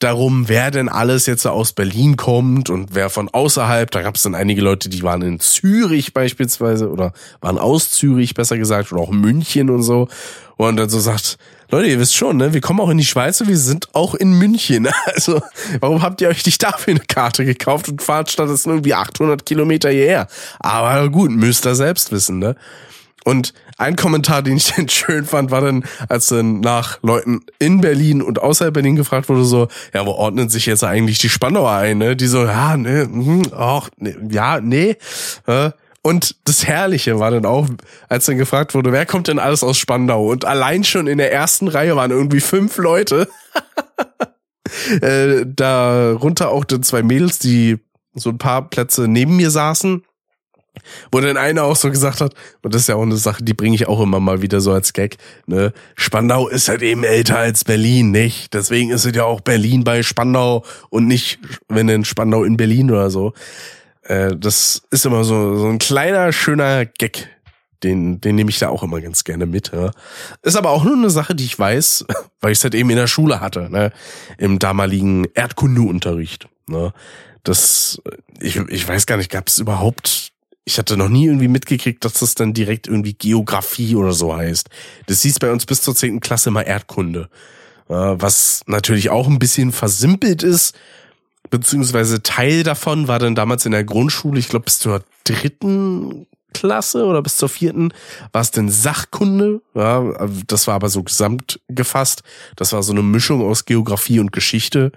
darum, wer denn alles jetzt aus Berlin kommt und wer von außerhalb. Da gab's dann einige Leute, die waren in Zürich beispielsweise oder waren aus Zürich, besser gesagt, oder auch München und so. Und dann so sagt, Leute, ihr wisst schon, ne, wir kommen auch in die Schweiz und wir sind auch in München. Also, warum habt ihr euch nicht dafür eine Karte gekauft und fahrt stattdessen irgendwie 800 Kilometer hierher? Aber gut, müsst ihr selbst wissen, ne? Und ein Kommentar, den ich dann schön fand, war dann, als dann nach Leuten in Berlin und außerhalb Berlin gefragt wurde, so, ja, wo ordnen sich jetzt eigentlich die Spandauer ein, ne? Die so, ja, ne, hm, ach, ne, ja, nee. Und das Herrliche war dann auch, als dann gefragt wurde, wer kommt denn alles aus Spandau? Und allein schon in der ersten Reihe waren irgendwie fünf Leute. äh, darunter auch dann zwei Mädels, die so ein paar Plätze neben mir saßen wo dann einer auch so gesagt hat, und das ist ja auch eine Sache, die bringe ich auch immer mal wieder so als Gag, ne? Spandau ist halt eben älter als Berlin, nicht? Deswegen ist es ja auch Berlin bei Spandau und nicht, wenn denn Spandau in Berlin oder so. Äh, das ist immer so, so ein kleiner, schöner Gag. Den, den nehme ich da auch immer ganz gerne mit. Ja. Ist aber auch nur eine Sache, die ich weiß, weil ich es halt eben in der Schule hatte, ne? im damaligen Erdkundeunterricht. Ne? Das, ich, ich weiß gar nicht, gab es überhaupt ich hatte noch nie irgendwie mitgekriegt, dass das dann direkt irgendwie Geografie oder so heißt. Das hieß bei uns bis zur zehnten Klasse immer Erdkunde. Was natürlich auch ein bisschen versimpelt ist, beziehungsweise Teil davon war dann damals in der Grundschule, ich glaube bis zur dritten Klasse oder bis zur vierten war es denn Sachkunde. Ja, das war aber so gesamt gefasst. Das war so eine Mischung aus Geografie und Geschichte.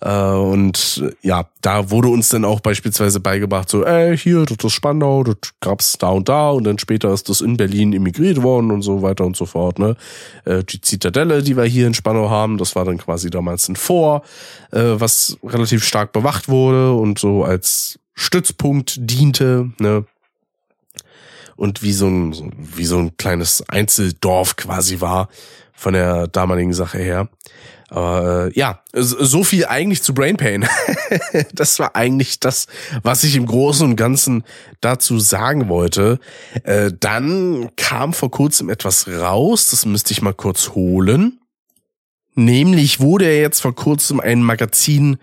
Äh, und ja, da wurde uns dann auch beispielsweise beigebracht, so, ey, hier, das ist Spandau, das gab's da und da und dann später ist das in Berlin emigriert worden und so weiter und so fort. Ne? Äh, die Zitadelle, die wir hier in Spandau haben, das war dann quasi damals ein Fort, äh, was relativ stark bewacht wurde und so als Stützpunkt diente. Ne? Und wie so ein, wie so ein kleines Einzeldorf quasi war von der damaligen Sache her. Aber äh, ja, so viel eigentlich zu Brain Pain. das war eigentlich das, was ich im Großen und Ganzen dazu sagen wollte. Äh, dann kam vor kurzem etwas raus, das müsste ich mal kurz holen. Nämlich wurde er jetzt vor kurzem ein Magazin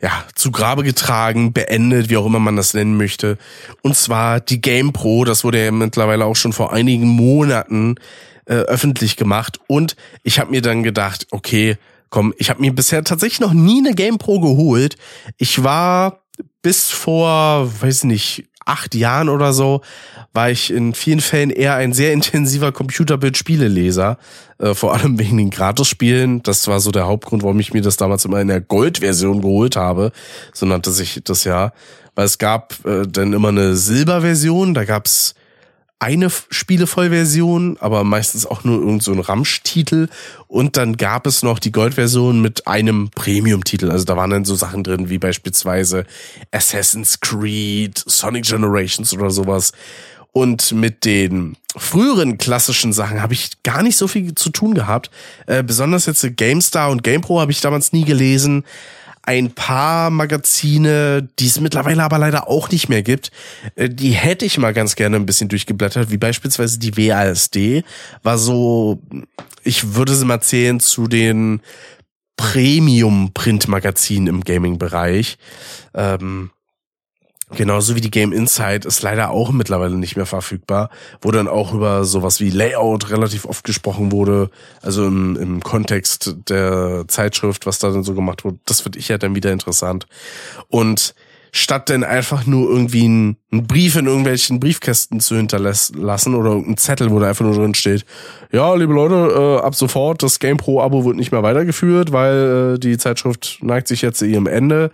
ja, zu Grabe getragen, beendet, wie auch immer man das nennen möchte. Und zwar die Game Pro, das wurde ja mittlerweile auch schon vor einigen Monaten äh, öffentlich gemacht. Und ich habe mir dann gedacht, okay, komm, ich habe mir bisher tatsächlich noch nie eine Game Pro geholt. Ich war bis vor, weiß nicht, acht Jahren oder so, war ich in vielen Fällen eher ein sehr intensiver Computerbild-Spieleleser, äh, vor allem wegen den Gratis-Spielen. Das war so der Hauptgrund, warum ich mir das damals immer in der Gold-Version geholt habe. So nannte sich das ja. Weil es gab äh, dann immer eine Silber-Version, da gab's eine Spielevollversion, aber meistens auch nur irgend so Ramsch-Titel. Und dann gab es noch die Gold-Version mit einem Premium-Titel. Also da waren dann so Sachen drin wie beispielsweise Assassin's Creed, Sonic Generations oder sowas. Und mit den früheren klassischen Sachen habe ich gar nicht so viel zu tun gehabt. Äh, besonders jetzt GameStar und GamePro habe ich damals nie gelesen ein paar Magazine, die es mittlerweile aber leider auch nicht mehr gibt. Äh, die hätte ich mal ganz gerne ein bisschen durchgeblättert, wie beispielsweise die WASD. War so, ich würde sie mal zählen zu den Premium-Print-Magazinen im Gaming-Bereich. Ähm, Genauso wie die Game Insight ist leider auch mittlerweile nicht mehr verfügbar, wo dann auch über sowas wie Layout relativ oft gesprochen wurde, also im, im Kontext der Zeitschrift, was da dann so gemacht wurde. Das finde ich ja dann wieder interessant. Und statt denn einfach nur irgendwie ein, einen Brief in irgendwelchen Briefkästen zu hinterlassen oder irgendeinen Zettel, wo da einfach nur drin steht, ja, liebe Leute, äh, ab sofort, das GamePro-Abo wird nicht mehr weitergeführt, weil äh, die Zeitschrift neigt sich jetzt zu ihrem Ende.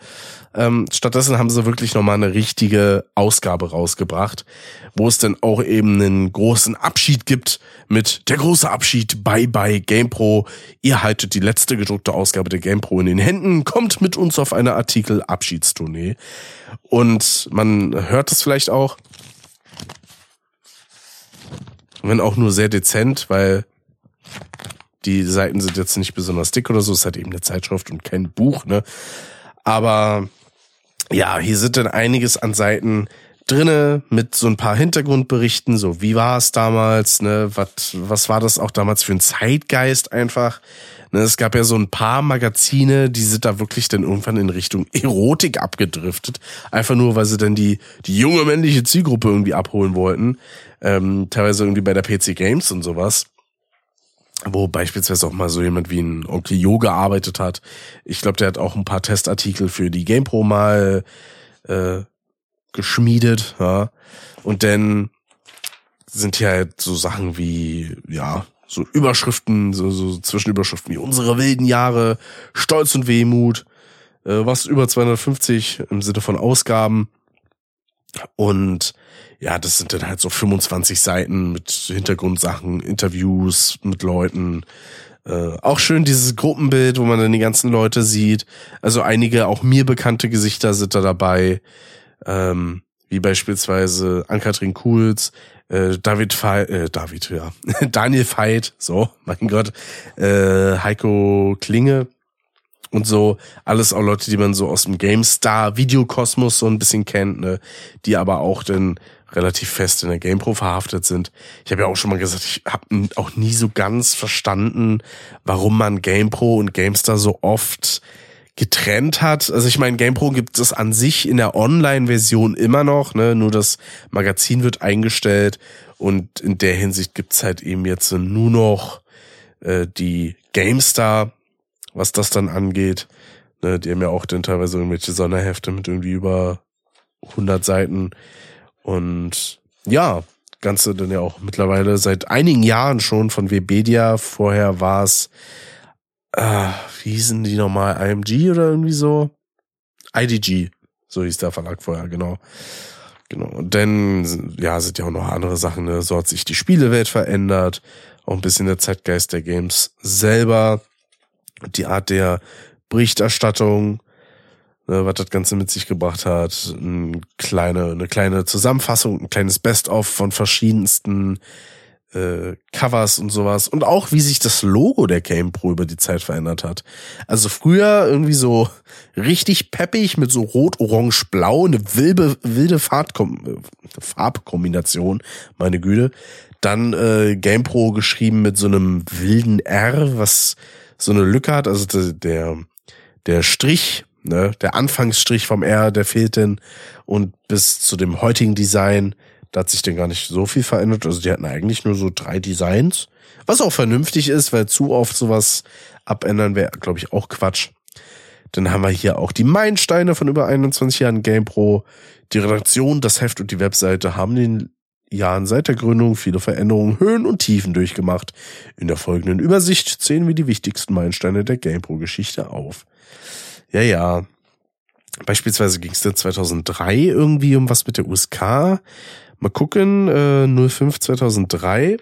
Ähm, stattdessen haben sie wirklich nochmal eine richtige Ausgabe rausgebracht, wo es dann auch eben einen großen Abschied gibt mit der große Abschied, bye bye GamePro. Ihr haltet die letzte gedruckte Ausgabe der GamePro in den Händen, kommt mit uns auf eine Artikel-Abschiedstournee. Und man hört es vielleicht auch, wenn auch nur sehr dezent, weil die Seiten sind jetzt nicht besonders dick oder so, es ist halt eben eine Zeitschrift und kein Buch, ne? Aber ja, hier sind dann einiges an Seiten drinne mit so ein paar Hintergrundberichten, so wie war es damals, ne, was was war das auch damals für ein Zeitgeist einfach. Ne, es gab ja so ein paar Magazine, die sind da wirklich dann irgendwann in Richtung Erotik abgedriftet, einfach nur, weil sie dann die die junge männliche Zielgruppe irgendwie abholen wollten, ähm, teilweise irgendwie bei der PC Games und sowas wo beispielsweise auch mal so jemand wie ein Onkel Jo gearbeitet hat. Ich glaube, der hat auch ein paar Testartikel für die GamePro mal äh, geschmiedet, ja. Und dann sind hier halt so Sachen wie, ja, so Überschriften, so, so Zwischenüberschriften wie unsere wilden Jahre, Stolz und Wehmut, äh, was über 250 im Sinne von Ausgaben. Und ja, das sind dann halt so 25 Seiten mit Hintergrundsachen, Interviews mit Leuten. Äh, auch schön dieses Gruppenbild, wo man dann die ganzen Leute sieht. Also einige auch mir bekannte Gesichter sind da dabei. Ähm, wie beispielsweise Ann-Kathrin Kuhls, äh, David Veit, äh, David, ja, Daniel Veit, so, mein Gott, äh, Heiko Klinge und so, alles auch Leute, die man so aus dem GameStar Videokosmos so ein bisschen kennt, ne, die aber auch dann relativ fest in der GamePro verhaftet sind. Ich habe ja auch schon mal gesagt, ich habe auch nie so ganz verstanden, warum man GamePro und GameStar so oft getrennt hat. Also ich meine, GamePro gibt es an sich in der Online-Version immer noch, ne? Nur das Magazin wird eingestellt und in der Hinsicht gibt's halt eben jetzt nur noch äh, die GameStar, was das dann angeht. Ne? Die haben ja auch dann teilweise irgendwelche Sonderhefte mit irgendwie über 100 Seiten. Und ja, Ganze dann ja auch mittlerweile seit einigen Jahren schon von Webedia. Vorher war es, äh, wie hießen die nochmal, IMG oder irgendwie so? IDG, so hieß der Verlag vorher, genau. Genau. Und dann, ja, sind ja auch noch andere Sachen, ne? So hat sich die Spielewelt verändert, auch ein bisschen der Zeitgeist der Games selber, die Art der Berichterstattung, ne, was das Ganze mit sich gebracht hat. Eine kleine, eine kleine Zusammenfassung, ein kleines Best-of von verschiedensten äh, Covers und sowas. Und auch, wie sich das Logo der Game Pro über die Zeit verändert hat. Also früher irgendwie so richtig peppig mit so rot, orange, blau, eine wilde, wilde Farbkom Farbkombination, meine Güte. Dann äh, Game Pro geschrieben mit so einem wilden R, was so eine Lücke hat. Also der, der Strich Ne? Der Anfangsstrich vom R, der fehlt denn. Und bis zu dem heutigen Design, da hat sich denn gar nicht so viel verändert. Also die hatten eigentlich nur so drei Designs. Was auch vernünftig ist, weil zu oft sowas abändern wäre, glaube ich, auch Quatsch. Dann haben wir hier auch die Meilensteine von über 21 Jahren GamePro. Die Redaktion, das Heft und die Webseite haben den Jahren seit der Gründung viele Veränderungen, Höhen und Tiefen durchgemacht. In der folgenden Übersicht zählen wir die wichtigsten Meilensteine der GamePro-Geschichte auf. Ja, ja. Beispielsweise ging es dann 2003 irgendwie um was mit der USK. Mal gucken, äh, 05 2003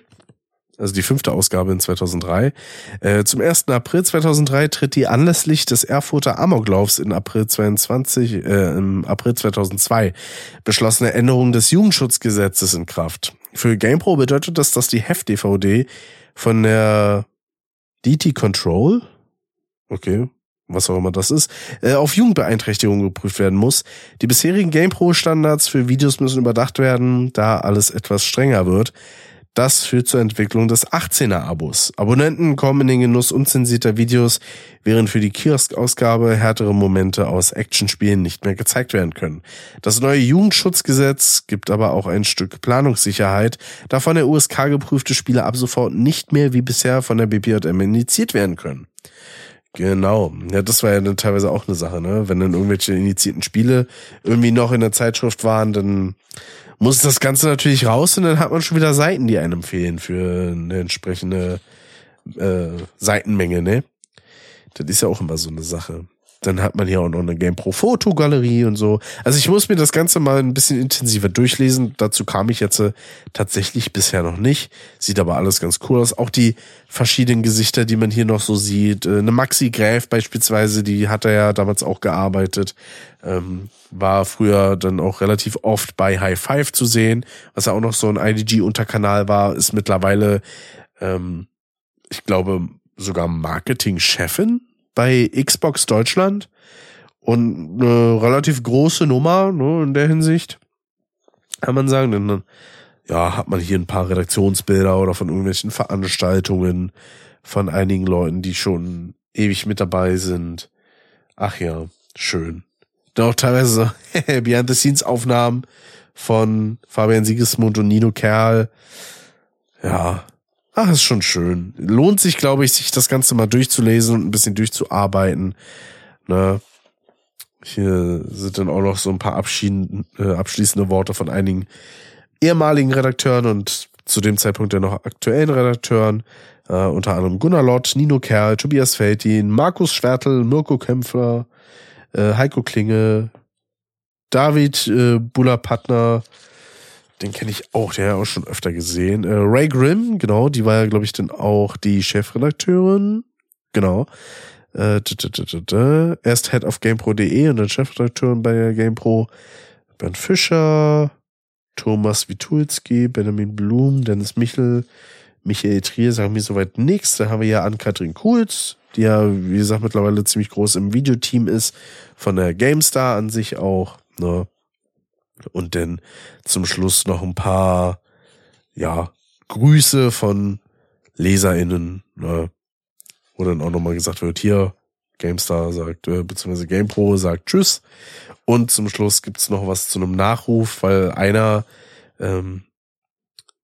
also die fünfte Ausgabe in 2003. Äh, zum 1. April 2003 tritt die anlässlich des Erfurter Amoklaufs in April 22, äh, im April 2002 beschlossene Änderung des Jugendschutzgesetzes in Kraft. Für GamePro bedeutet das, dass die Heft-DVD von der DT Control, okay, was auch immer das ist, äh, auf Jugendbeeinträchtigung geprüft werden muss. Die bisherigen GamePro-Standards für Videos müssen überdacht werden, da alles etwas strenger wird. Das führt zur Entwicklung des 18er-Abos. Abonnenten kommen in den Genuss unzensierter Videos, während für die Kiosk-Ausgabe härtere Momente aus Actionspielen nicht mehr gezeigt werden können. Das neue Jugendschutzgesetz gibt aber auch ein Stück Planungssicherheit, da von der USK geprüfte Spiele ab sofort nicht mehr wie bisher von der BPJM indiziert werden können. Genau. Ja, das war ja dann teilweise auch eine Sache, ne? Wenn dann irgendwelche initiierten Spiele irgendwie noch in der Zeitschrift waren, dann muss das Ganze natürlich raus und dann hat man schon wieder Seiten, die einem fehlen für eine entsprechende äh, Seitenmenge, ne? Das ist ja auch immer so eine Sache. Dann hat man hier auch noch eine GamePro Fotogalerie und so. Also ich muss mir das Ganze mal ein bisschen intensiver durchlesen. Dazu kam ich jetzt äh, tatsächlich bisher noch nicht. Sieht aber alles ganz cool aus. Auch die verschiedenen Gesichter, die man hier noch so sieht. Äh, eine Maxi Gräf beispielsweise, die hat er ja damals auch gearbeitet. Ähm, war früher dann auch relativ oft bei High Five zu sehen, was ja auch noch so ein IDG-Unterkanal war, ist mittlerweile, ähm, ich glaube, sogar Marketing-Chefin bei Xbox Deutschland und eine relativ große Nummer ne, in der Hinsicht, kann man sagen. Denn ja, hat man hier ein paar Redaktionsbilder oder von irgendwelchen Veranstaltungen von einigen Leuten, die schon ewig mit dabei sind. Ach ja, schön. Dann auch teilweise so Behind-the-Scenes-Aufnahmen von Fabian Siegesmund und Nino Kerl. Ja, Ach, ist schon schön. Lohnt sich, glaube ich, sich das Ganze mal durchzulesen und ein bisschen durchzuarbeiten. Ne? Hier sind dann auch noch so ein paar äh, abschließende Worte von einigen ehemaligen Redakteuren und zu dem Zeitpunkt ja noch aktuellen Redakteuren. Äh, unter anderem Gunnar Lott, Nino Kerl, Tobias Feltin, Markus Schwertel, Mirko Kämpfer, äh, Heiko Klinge, David äh, Buller-Pattner, den kenne ich auch, der hat auch schon öfter gesehen. Äh, Ray Grimm, genau, die war ja, glaube ich, dann auch die Chefredakteurin. Genau. Äh, Erst Head of GamePro.de und dann Chefredakteurin bei GamePro. Bernd Fischer, Thomas Witulski, Benjamin Blum, Dennis Michel, Michael Trier sagen mir soweit nichts. Da haben wir ja Ann-Kathrin Kuhls, die ja, wie gesagt, mittlerweile ziemlich groß im Videoteam ist, von der GameStar an sich auch. Ne? Und dann zum Schluss noch ein paar, ja, Grüße von LeserInnen, ne? wo dann auch nochmal gesagt wird, hier, GameStar sagt, äh, beziehungsweise GamePro sagt Tschüss. Und zum Schluss gibt's noch was zu einem Nachruf, weil einer, ähm,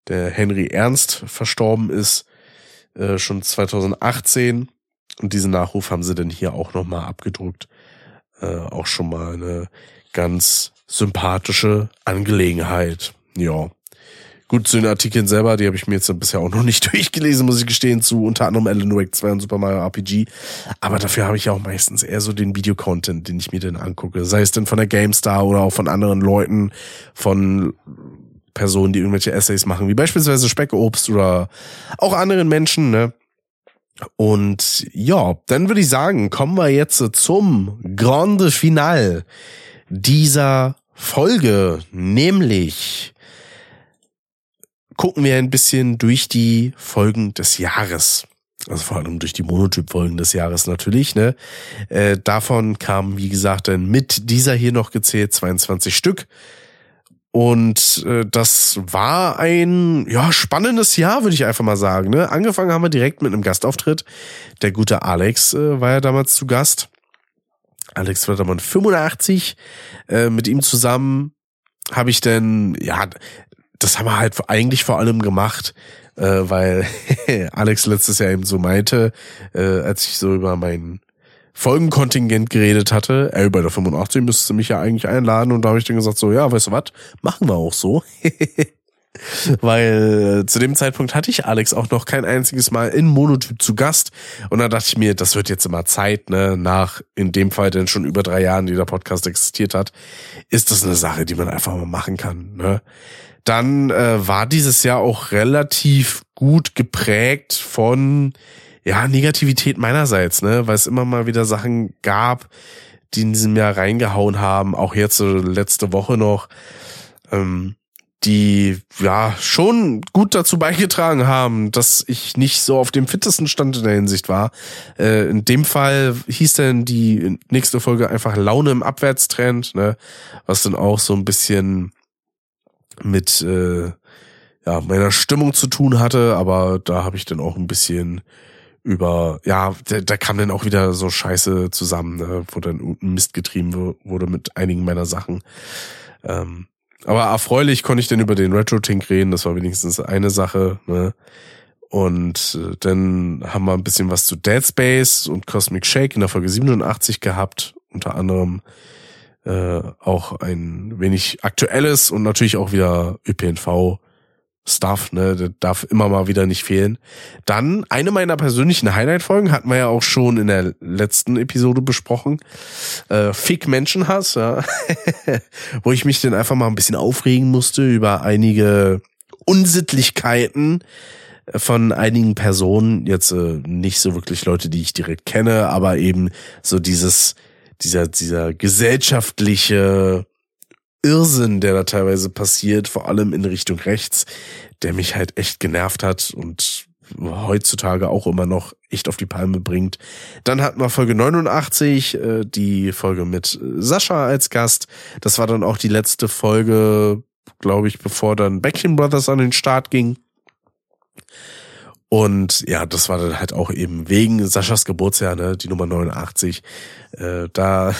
der Henry Ernst verstorben ist, äh, schon 2018. Und diesen Nachruf haben sie dann hier auch nochmal abgedruckt. Äh, auch schon mal eine ganz sympathische Angelegenheit. Ja. Gut, zu den Artikeln selber, die habe ich mir jetzt bisher auch noch nicht durchgelesen, muss ich gestehen, zu unter anderem Alan Wake 2 und Super Mario RPG. Aber dafür habe ich ja auch meistens eher so den Videocontent, den ich mir dann angucke. Sei es denn von der GameStar oder auch von anderen Leuten, von Personen, die irgendwelche Essays machen, wie beispielsweise Speckobst oder auch anderen Menschen, ne? Und ja, dann würde ich sagen, kommen wir jetzt zum Grande Finale dieser Folge, nämlich gucken wir ein bisschen durch die Folgen des Jahres. Also vor allem durch die Monotyp-Folgen des Jahres natürlich. Ne? Äh, davon kamen, wie gesagt, dann mit dieser hier noch gezählt 22 Stück. Und äh, das war ein ja spannendes Jahr, würde ich einfach mal sagen. Ne? Angefangen haben wir direkt mit einem Gastauftritt. Der gute Alex äh, war ja damals zu Gast. Alex Wettermann 85. Äh, mit ihm zusammen habe ich denn, ja, das haben wir halt eigentlich vor allem gemacht, äh, weil Alex letztes Jahr eben so meinte, äh, als ich so über mein Folgenkontingent geredet hatte, ey, bei der 85 müsste mich ja eigentlich einladen und da habe ich dann gesagt so, ja, weißt du was, machen wir auch so. Weil äh, zu dem Zeitpunkt hatte ich Alex auch noch kein einziges Mal in Monotyp zu Gast. Und da dachte ich mir, das wird jetzt immer Zeit, ne, nach in dem Fall denn schon über drei Jahren, die der Podcast existiert hat, ist das eine Sache, die man einfach mal machen kann. Ne? Dann äh, war dieses Jahr auch relativ gut geprägt von ja Negativität meinerseits, ne, weil es immer mal wieder Sachen gab, die in diesem Jahr reingehauen haben. Auch jetzt so letzte Woche noch. Ähm, die ja schon gut dazu beigetragen haben, dass ich nicht so auf dem fittesten Stand in der Hinsicht war. Äh, in dem Fall hieß dann die nächste Folge einfach Laune im Abwärtstrend, ne? was dann auch so ein bisschen mit äh, ja meiner Stimmung zu tun hatte, aber da habe ich dann auch ein bisschen über, ja, da, da kam dann auch wieder so Scheiße zusammen, ne? wo dann Mist getrieben wurde mit einigen meiner Sachen. Ähm, aber erfreulich konnte ich denn über den Retro-Tink reden, das war wenigstens eine Sache. Ne? Und äh, dann haben wir ein bisschen was zu Dead Space und Cosmic Shake in der Folge 87 gehabt. Unter anderem äh, auch ein wenig aktuelles und natürlich auch wieder ÖPNV Stuff, ne, das darf immer mal wieder nicht fehlen. Dann eine meiner persönlichen Highlight-Folgen hatten wir ja auch schon in der letzten Episode besprochen. Äh, Fick Menschenhass, ja. Wo ich mich dann einfach mal ein bisschen aufregen musste über einige Unsittlichkeiten von einigen Personen, jetzt äh, nicht so wirklich Leute, die ich direkt kenne, aber eben so dieses, dieser, dieser gesellschaftliche Irrsinn, der da teilweise passiert, vor allem in Richtung rechts, der mich halt echt genervt hat und heutzutage auch immer noch echt auf die Palme bringt. Dann hatten wir Folge 89, äh, die Folge mit Sascha als Gast. Das war dann auch die letzte Folge, glaube ich, bevor dann Backing Brothers an den Start ging. Und ja, das war dann halt auch eben wegen Saschas Geburtsjahr, ne, die Nummer 89. Äh, da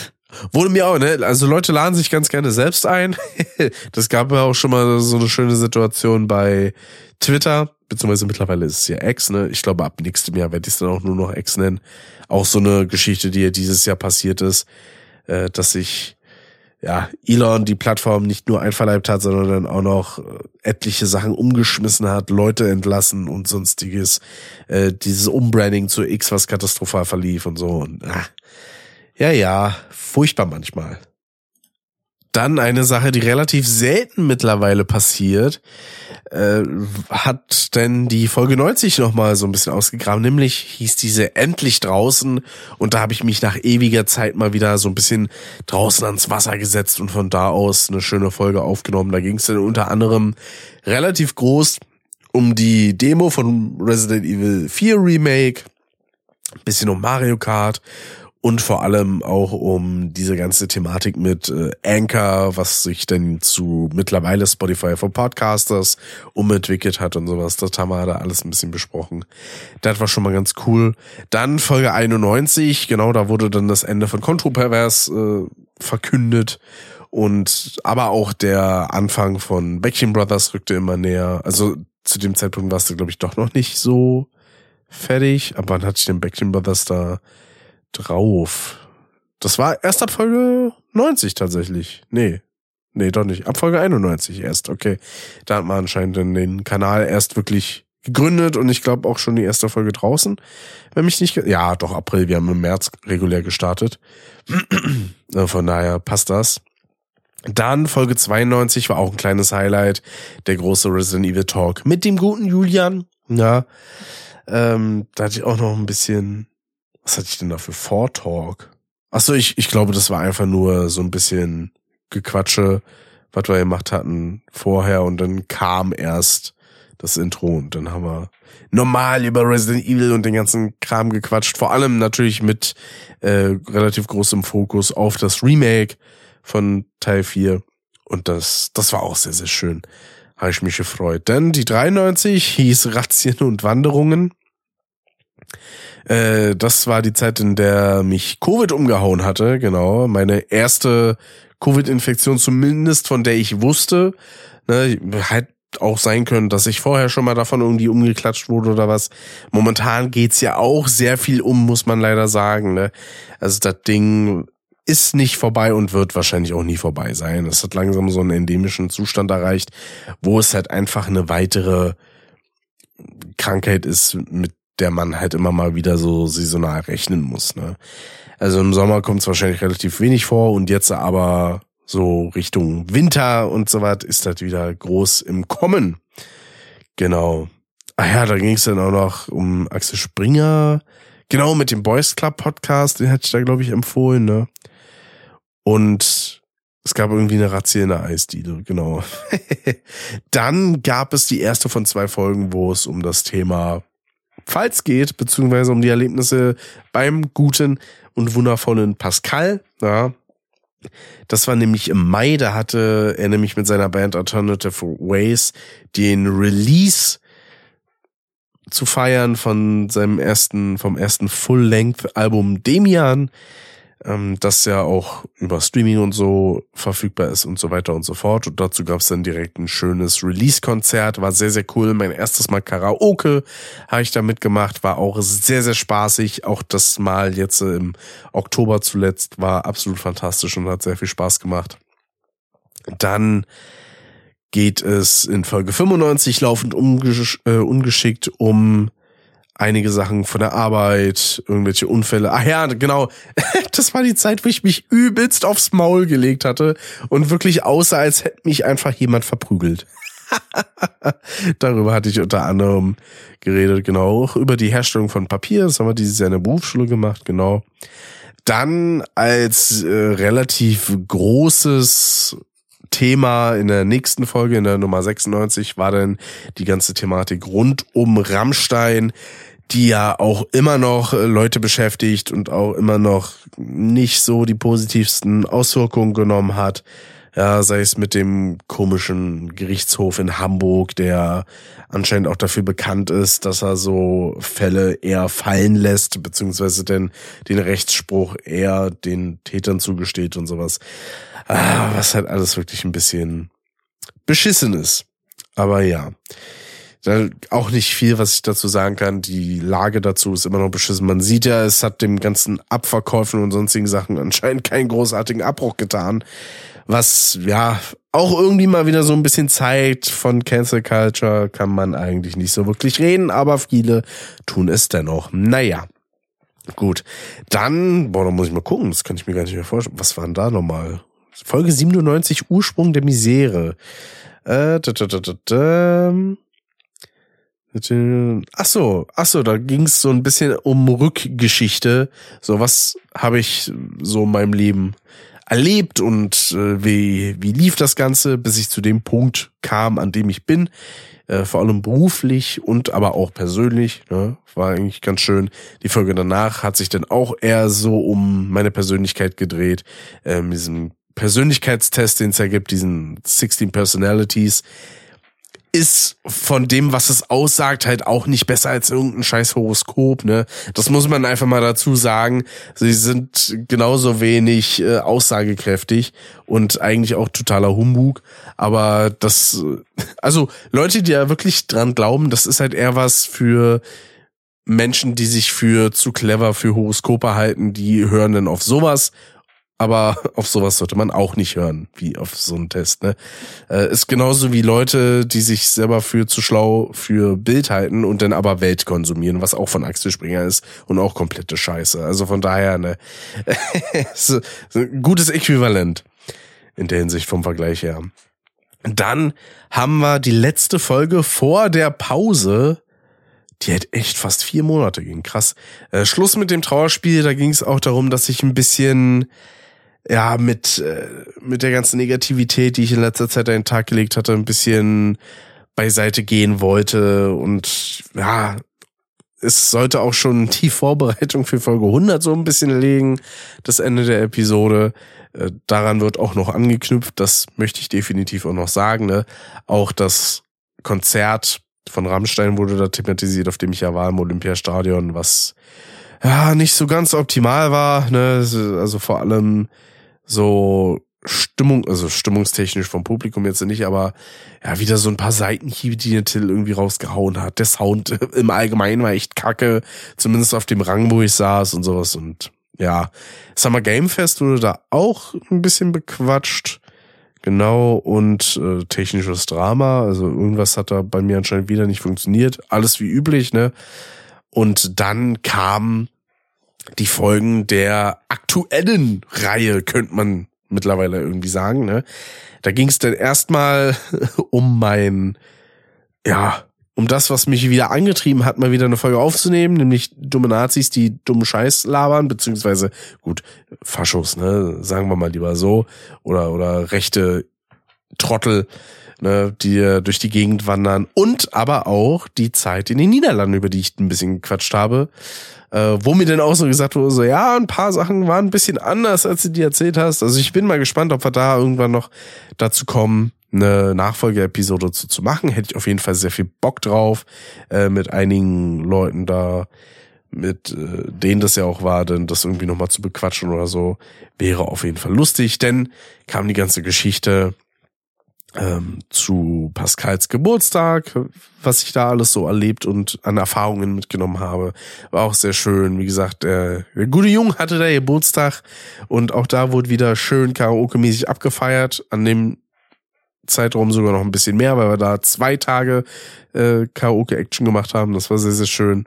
Wurde mir auch, ne? Also Leute laden sich ganz gerne selbst ein. das gab ja auch schon mal so eine schöne Situation bei Twitter, beziehungsweise mittlerweile ist es ja X, ne? Ich glaube, ab nächstem Jahr werde ich es dann auch nur noch X nennen. Auch so eine Geschichte, die ja dieses Jahr passiert ist, äh, dass sich ja, Elon die Plattform nicht nur einverleibt hat, sondern dann auch noch äh, etliche Sachen umgeschmissen hat, Leute entlassen und sonstiges. Äh, dieses Umbranding zu X, was katastrophal verlief und so. Und, ah, ja, ja, furchtbar manchmal. Dann eine Sache, die relativ selten mittlerweile passiert, äh, hat denn die Folge 90 nochmal so ein bisschen ausgegraben, nämlich hieß diese endlich draußen und da habe ich mich nach ewiger Zeit mal wieder so ein bisschen draußen ans Wasser gesetzt und von da aus eine schöne Folge aufgenommen. Da ging es dann unter anderem relativ groß um die Demo von Resident Evil 4 Remake, bisschen um Mario Kart und vor allem auch um diese ganze Thematik mit äh, Anchor, was sich denn zu mittlerweile Spotify for Podcasters umentwickelt hat und sowas. Das haben wir da alles ein bisschen besprochen. Das war schon mal ganz cool. Dann Folge 91, genau, da wurde dann das Ende von Contropervers äh, verkündet. Und aber auch der Anfang von Backing Brothers rückte immer näher. Also zu dem Zeitpunkt warst du, glaube ich, doch noch nicht so fertig. Aber dann hatte ich den Backing Brothers da drauf. Das war erst ab Folge 90 tatsächlich. Nee. Nee, doch nicht. Ab Folge 91 erst, okay. Da hat man anscheinend den Kanal erst wirklich gegründet und ich glaube auch schon die erste Folge draußen. Wenn mich nicht, ja, doch April, wir haben im März regulär gestartet. Von daher passt das. Dann Folge 92 war auch ein kleines Highlight, der große Resident Evil Talk mit dem guten Julian. Ja, ähm, da hatte ich auch noch ein bisschen was hatte ich denn da für Vortalk? Achso, ich, ich glaube, das war einfach nur so ein bisschen Gequatsche, was wir gemacht hatten vorher und dann kam erst das Intro und dann haben wir normal über Resident Evil und den ganzen Kram gequatscht. Vor allem natürlich mit äh, relativ großem Fokus auf das Remake von Teil 4. Und das, das war auch sehr, sehr schön. Habe ich mich gefreut. Denn die 93 hieß Razzien und Wanderungen. Äh, das war die Zeit, in der mich Covid umgehauen hatte, genau. Meine erste Covid-Infektion, zumindest von der ich wusste. Ne, halt auch sein können, dass ich vorher schon mal davon irgendwie umgeklatscht wurde oder was. Momentan geht's ja auch sehr viel um, muss man leider sagen. Ne? Also das Ding ist nicht vorbei und wird wahrscheinlich auch nie vorbei sein. Es hat langsam so einen endemischen Zustand erreicht, wo es halt einfach eine weitere Krankheit ist, mit der man halt immer mal wieder so saisonal rechnen muss. Ne? Also im Sommer kommt es wahrscheinlich relativ wenig vor und jetzt aber so Richtung Winter und so was ist das wieder groß im Kommen. Genau. Ah ja, da ging es dann auch noch um Axel Springer. Genau, mit dem Boys Club Podcast, den hatte ich da, glaube ich, empfohlen, ne? Und es gab irgendwie eine Razzia in der Eisdiele, genau. dann gab es die erste von zwei Folgen, wo es um das Thema Pfalz geht, beziehungsweise um die Erlebnisse beim guten und wundervollen Pascal. Ja. Das war nämlich im Mai, da hatte er nämlich mit seiner Band Alternative Ways den Release zu feiern von seinem ersten, vom ersten Full-Length-Album Demian. Ähm, das ja auch über Streaming und so verfügbar ist und so weiter und so fort. Und dazu gab es dann direkt ein schönes Release-Konzert, war sehr, sehr cool. Mein erstes Mal Karaoke habe ich da mitgemacht, war auch sehr, sehr spaßig. Auch das Mal jetzt im Oktober zuletzt war absolut fantastisch und hat sehr viel Spaß gemacht. Dann geht es in Folge 95 laufend ungesch äh, ungeschickt um einige Sachen von der Arbeit, irgendwelche Unfälle. Ach ja, genau. Das war die Zeit, wo ich mich übelst aufs Maul gelegt hatte und wirklich aussah, als hätte mich einfach jemand verprügelt. Darüber hatte ich unter anderem geredet, genau. Auch über die Herstellung von Papier. Das haben wir dieses Jahr in der Berufsschule gemacht, genau. Dann als äh, relativ großes Thema in der nächsten Folge, in der Nummer 96, war dann die ganze Thematik rund um Rammstein, die ja auch immer noch äh, Leute beschäftigt und auch immer noch nicht so die positivsten Auswirkungen genommen hat. Ja, sei es mit dem komischen Gerichtshof in Hamburg, der anscheinend auch dafür bekannt ist, dass er so Fälle eher fallen lässt, beziehungsweise den, den Rechtsspruch eher den Tätern zugesteht und sowas. Ah, was halt alles wirklich ein bisschen beschissen ist. Aber ja. Auch nicht viel, was ich dazu sagen kann. Die Lage dazu ist immer noch beschissen. Man sieht ja, es hat dem ganzen Abverkäufen und sonstigen Sachen anscheinend keinen großartigen Abbruch getan. Was, ja, auch irgendwie mal wieder so ein bisschen zeigt, von Cancel Culture kann man eigentlich nicht so wirklich reden, aber viele tun es dennoch. Naja. Gut. Dann, boah, da muss ich mal gucken, das kann ich mir gar nicht mehr vorstellen. Was war denn da nochmal? Folge 97, Ursprung der Misere. Äh, da, da, da, da, da. Ach so, ach so, da ging es so ein bisschen um Rückgeschichte. So, was habe ich so in meinem Leben erlebt und äh, wie, wie lief das Ganze, bis ich zu dem Punkt kam, an dem ich bin. Äh, vor allem beruflich und aber auch persönlich. Ne? War eigentlich ganz schön. Die Folge danach hat sich dann auch eher so um meine Persönlichkeit gedreht. Äh, mit Persönlichkeitstest, den es ja gibt, diesen 16 Personalities, ist von dem, was es aussagt, halt auch nicht besser als irgendein scheiß Horoskop, ne? Das muss man einfach mal dazu sagen. Sie sind genauso wenig äh, aussagekräftig und eigentlich auch totaler Humbug. Aber das, also Leute, die ja wirklich dran glauben, das ist halt eher was für Menschen, die sich für zu clever für Horoskope halten, die hören dann auf sowas aber auf sowas sollte man auch nicht hören, wie auf so einen Test. Ne? Äh, ist genauso wie Leute, die sich selber für zu schlau für Bild halten und dann aber Welt konsumieren, was auch von Axel Springer ist und auch komplette Scheiße. Also von daher ne, ist ein gutes Äquivalent in der Hinsicht vom Vergleich her. Dann haben wir die letzte Folge vor der Pause die hat echt fast vier Monate ging. Krass. Äh, Schluss mit dem Trauerspiel, da ging es auch darum, dass ich ein bisschen ja, mit, äh, mit der ganzen Negativität, die ich in letzter Zeit an den Tag gelegt hatte, ein bisschen beiseite gehen wollte und ja, es sollte auch schon die Vorbereitung für Folge 100 so ein bisschen legen, das Ende der Episode. Äh, daran wird auch noch angeknüpft, das möchte ich definitiv auch noch sagen. Ne? Auch das Konzert von Rammstein wurde da thematisiert, auf dem ich ja war im Olympiastadion, was ja nicht so ganz optimal war. Ne? Also vor allem so Stimmung, also stimmungstechnisch vom Publikum jetzt nicht, aber ja, wieder so ein paar Seitenhiebe, die Till irgendwie rausgehauen hat. Der Sound im Allgemeinen war echt kacke, zumindest auf dem Rang, wo ich saß und sowas und ja, Summer Game Fest wurde da auch ein bisschen bequatscht. Genau, und äh, technisches Drama, also irgendwas hat da bei mir anscheinend wieder nicht funktioniert. Alles wie üblich, ne? Und dann kam die Folgen der aktuellen Reihe, könnte man mittlerweile irgendwie sagen. Ne? Da ging es dann erstmal um mein, ja, um das, was mich wieder angetrieben hat, mal wieder eine Folge aufzunehmen, nämlich dumme Nazis, die dummen Scheiß labern, beziehungsweise, gut, Faschos, ne, sagen wir mal lieber so, oder, oder rechte Trottel, ne, die durch die Gegend wandern und aber auch die Zeit in den Niederlanden, über die ich ein bisschen gequatscht habe, äh, wo mir dann auch so gesagt wurde, so ja, ein paar Sachen waren ein bisschen anders, als du die erzählt hast. Also ich bin mal gespannt, ob wir da irgendwann noch dazu kommen, eine Nachfolgeepisode zu, zu machen. Hätte ich auf jeden Fall sehr viel Bock drauf, äh, mit einigen Leuten da mit äh, denen das ja auch war, denn das irgendwie nochmal zu bequatschen oder so, wäre auf jeden Fall lustig, denn kam die ganze Geschichte ähm, zu Pascals Geburtstag, was ich da alles so erlebt und an Erfahrungen mitgenommen habe, war auch sehr schön. Wie gesagt, der, der gute Jung hatte da Geburtstag und auch da wurde wieder schön Karaoke-mäßig abgefeiert. An dem Zeitraum sogar noch ein bisschen mehr, weil wir da zwei Tage äh, Karaoke-Action gemacht haben. Das war sehr, sehr schön.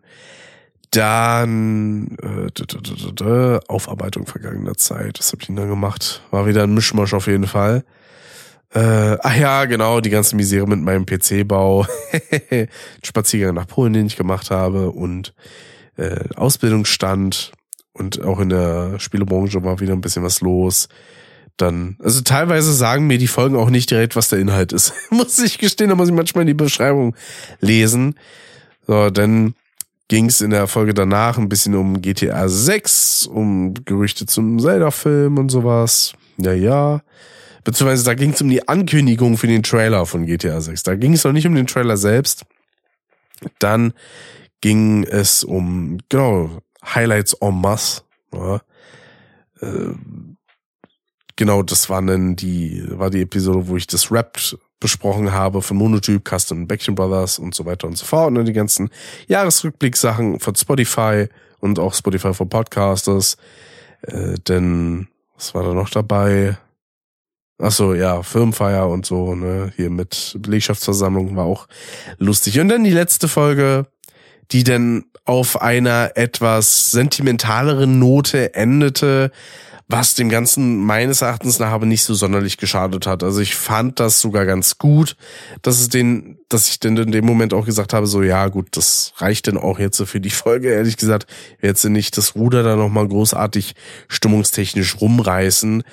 Dann äh, Aufarbeitung vergangener Zeit. Was habe ich denn da gemacht? War wieder ein Mischmasch auf jeden Fall. Äh, ach ja, genau, die ganze Misere mit meinem PC-Bau. Spaziergang nach Polen, den ich gemacht habe und äh, Ausbildungsstand und auch in der Spielebranche war wieder ein bisschen was los. Dann, also teilweise sagen mir die Folgen auch nicht direkt, was der Inhalt ist. muss ich gestehen, da muss ich manchmal in die Beschreibung lesen. So, dann ging es in der Folge danach ein bisschen um GTA 6, um Gerüchte zum Zelda-Film und sowas. Ja, ja. Beziehungsweise da ging es um die Ankündigung für den Trailer von GTA 6. Da ging es noch nicht um den Trailer selbst. Dann ging es um, genau, Highlights en masse. Ja. Äh, genau, das war dann die, war die Episode, wo ich das Rap besprochen habe von Monotyp, Custom Backchen Brothers und so weiter und so fort. Und dann die ganzen Jahresrückblick-Sachen von Spotify und auch Spotify for Podcasters. Äh, denn, was war da noch dabei? Ach so, ja, Firmenfeier und so, ne, hier mit Belegschaftsversammlung war auch lustig. Und dann die letzte Folge, die dann auf einer etwas sentimentaleren Note endete, was dem Ganzen meines Erachtens nach aber nicht so sonderlich geschadet hat. Also ich fand das sogar ganz gut, dass es den, dass ich denn in dem Moment auch gesagt habe, so ja gut, das reicht denn auch jetzt für die Folge. Ehrlich gesagt, jetzt nicht das Ruder da nochmal großartig stimmungstechnisch rumreißen.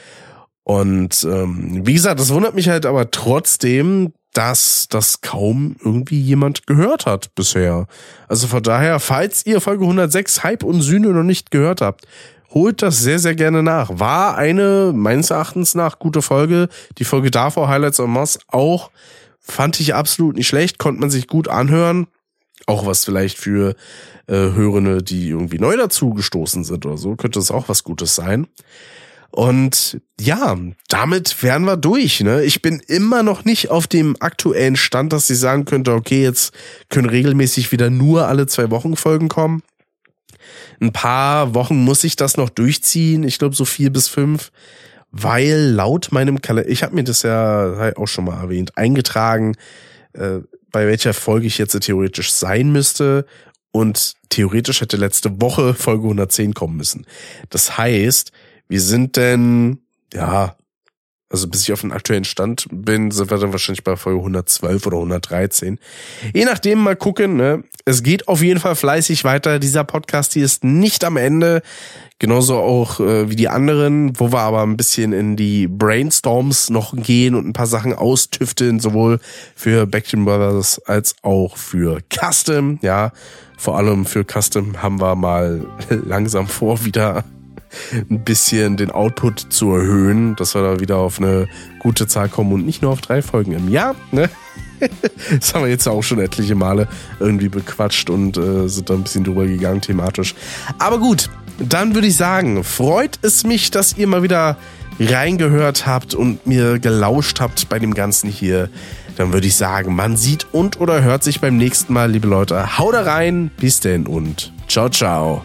Und ähm, wie gesagt, das wundert mich halt aber trotzdem, dass das kaum irgendwie jemand gehört hat bisher. Also von daher, falls ihr Folge 106 Hype und Sühne noch nicht gehört habt, holt das sehr, sehr gerne nach. War eine, meines Erachtens nach, gute Folge. Die Folge davor, Highlights on Moss, auch fand ich absolut nicht schlecht, konnte man sich gut anhören. Auch was vielleicht für äh, Hörende, die irgendwie neu dazu gestoßen sind oder so, könnte es auch was Gutes sein. Und ja, damit wären wir durch. Ne? Ich bin immer noch nicht auf dem aktuellen Stand, dass ich sagen könnte, okay, jetzt können regelmäßig wieder nur alle zwei Wochen Folgen kommen. Ein paar Wochen muss ich das noch durchziehen. Ich glaube so vier bis fünf, weil laut meinem Kalender, ich habe mir das ja auch schon mal erwähnt, eingetragen, äh, bei welcher Folge ich jetzt theoretisch sein müsste. Und theoretisch hätte letzte Woche Folge 110 kommen müssen. Das heißt, wir sind denn, ja, also bis ich auf den aktuellen Stand bin, sind wir dann wahrscheinlich bei Folge 112 oder 113. Je nachdem mal gucken. Ne? Es geht auf jeden Fall fleißig weiter. Dieser Podcast hier ist nicht am Ende. Genauso auch äh, wie die anderen, wo wir aber ein bisschen in die Brainstorms noch gehen und ein paar Sachen austüfteln, sowohl für Backton Brothers als auch für Custom. Ja, vor allem für Custom haben wir mal langsam vor, wieder ein bisschen den Output zu erhöhen, dass wir da wieder auf eine gute Zahl kommen und nicht nur auf drei Folgen im Jahr. Ne? Das haben wir jetzt auch schon etliche Male irgendwie bequatscht und äh, sind da ein bisschen drüber gegangen thematisch. Aber gut, dann würde ich sagen, freut es mich, dass ihr mal wieder reingehört habt und mir gelauscht habt bei dem Ganzen hier. Dann würde ich sagen, man sieht und oder hört sich beim nächsten Mal, liebe Leute. Haut rein, bis denn und ciao, ciao.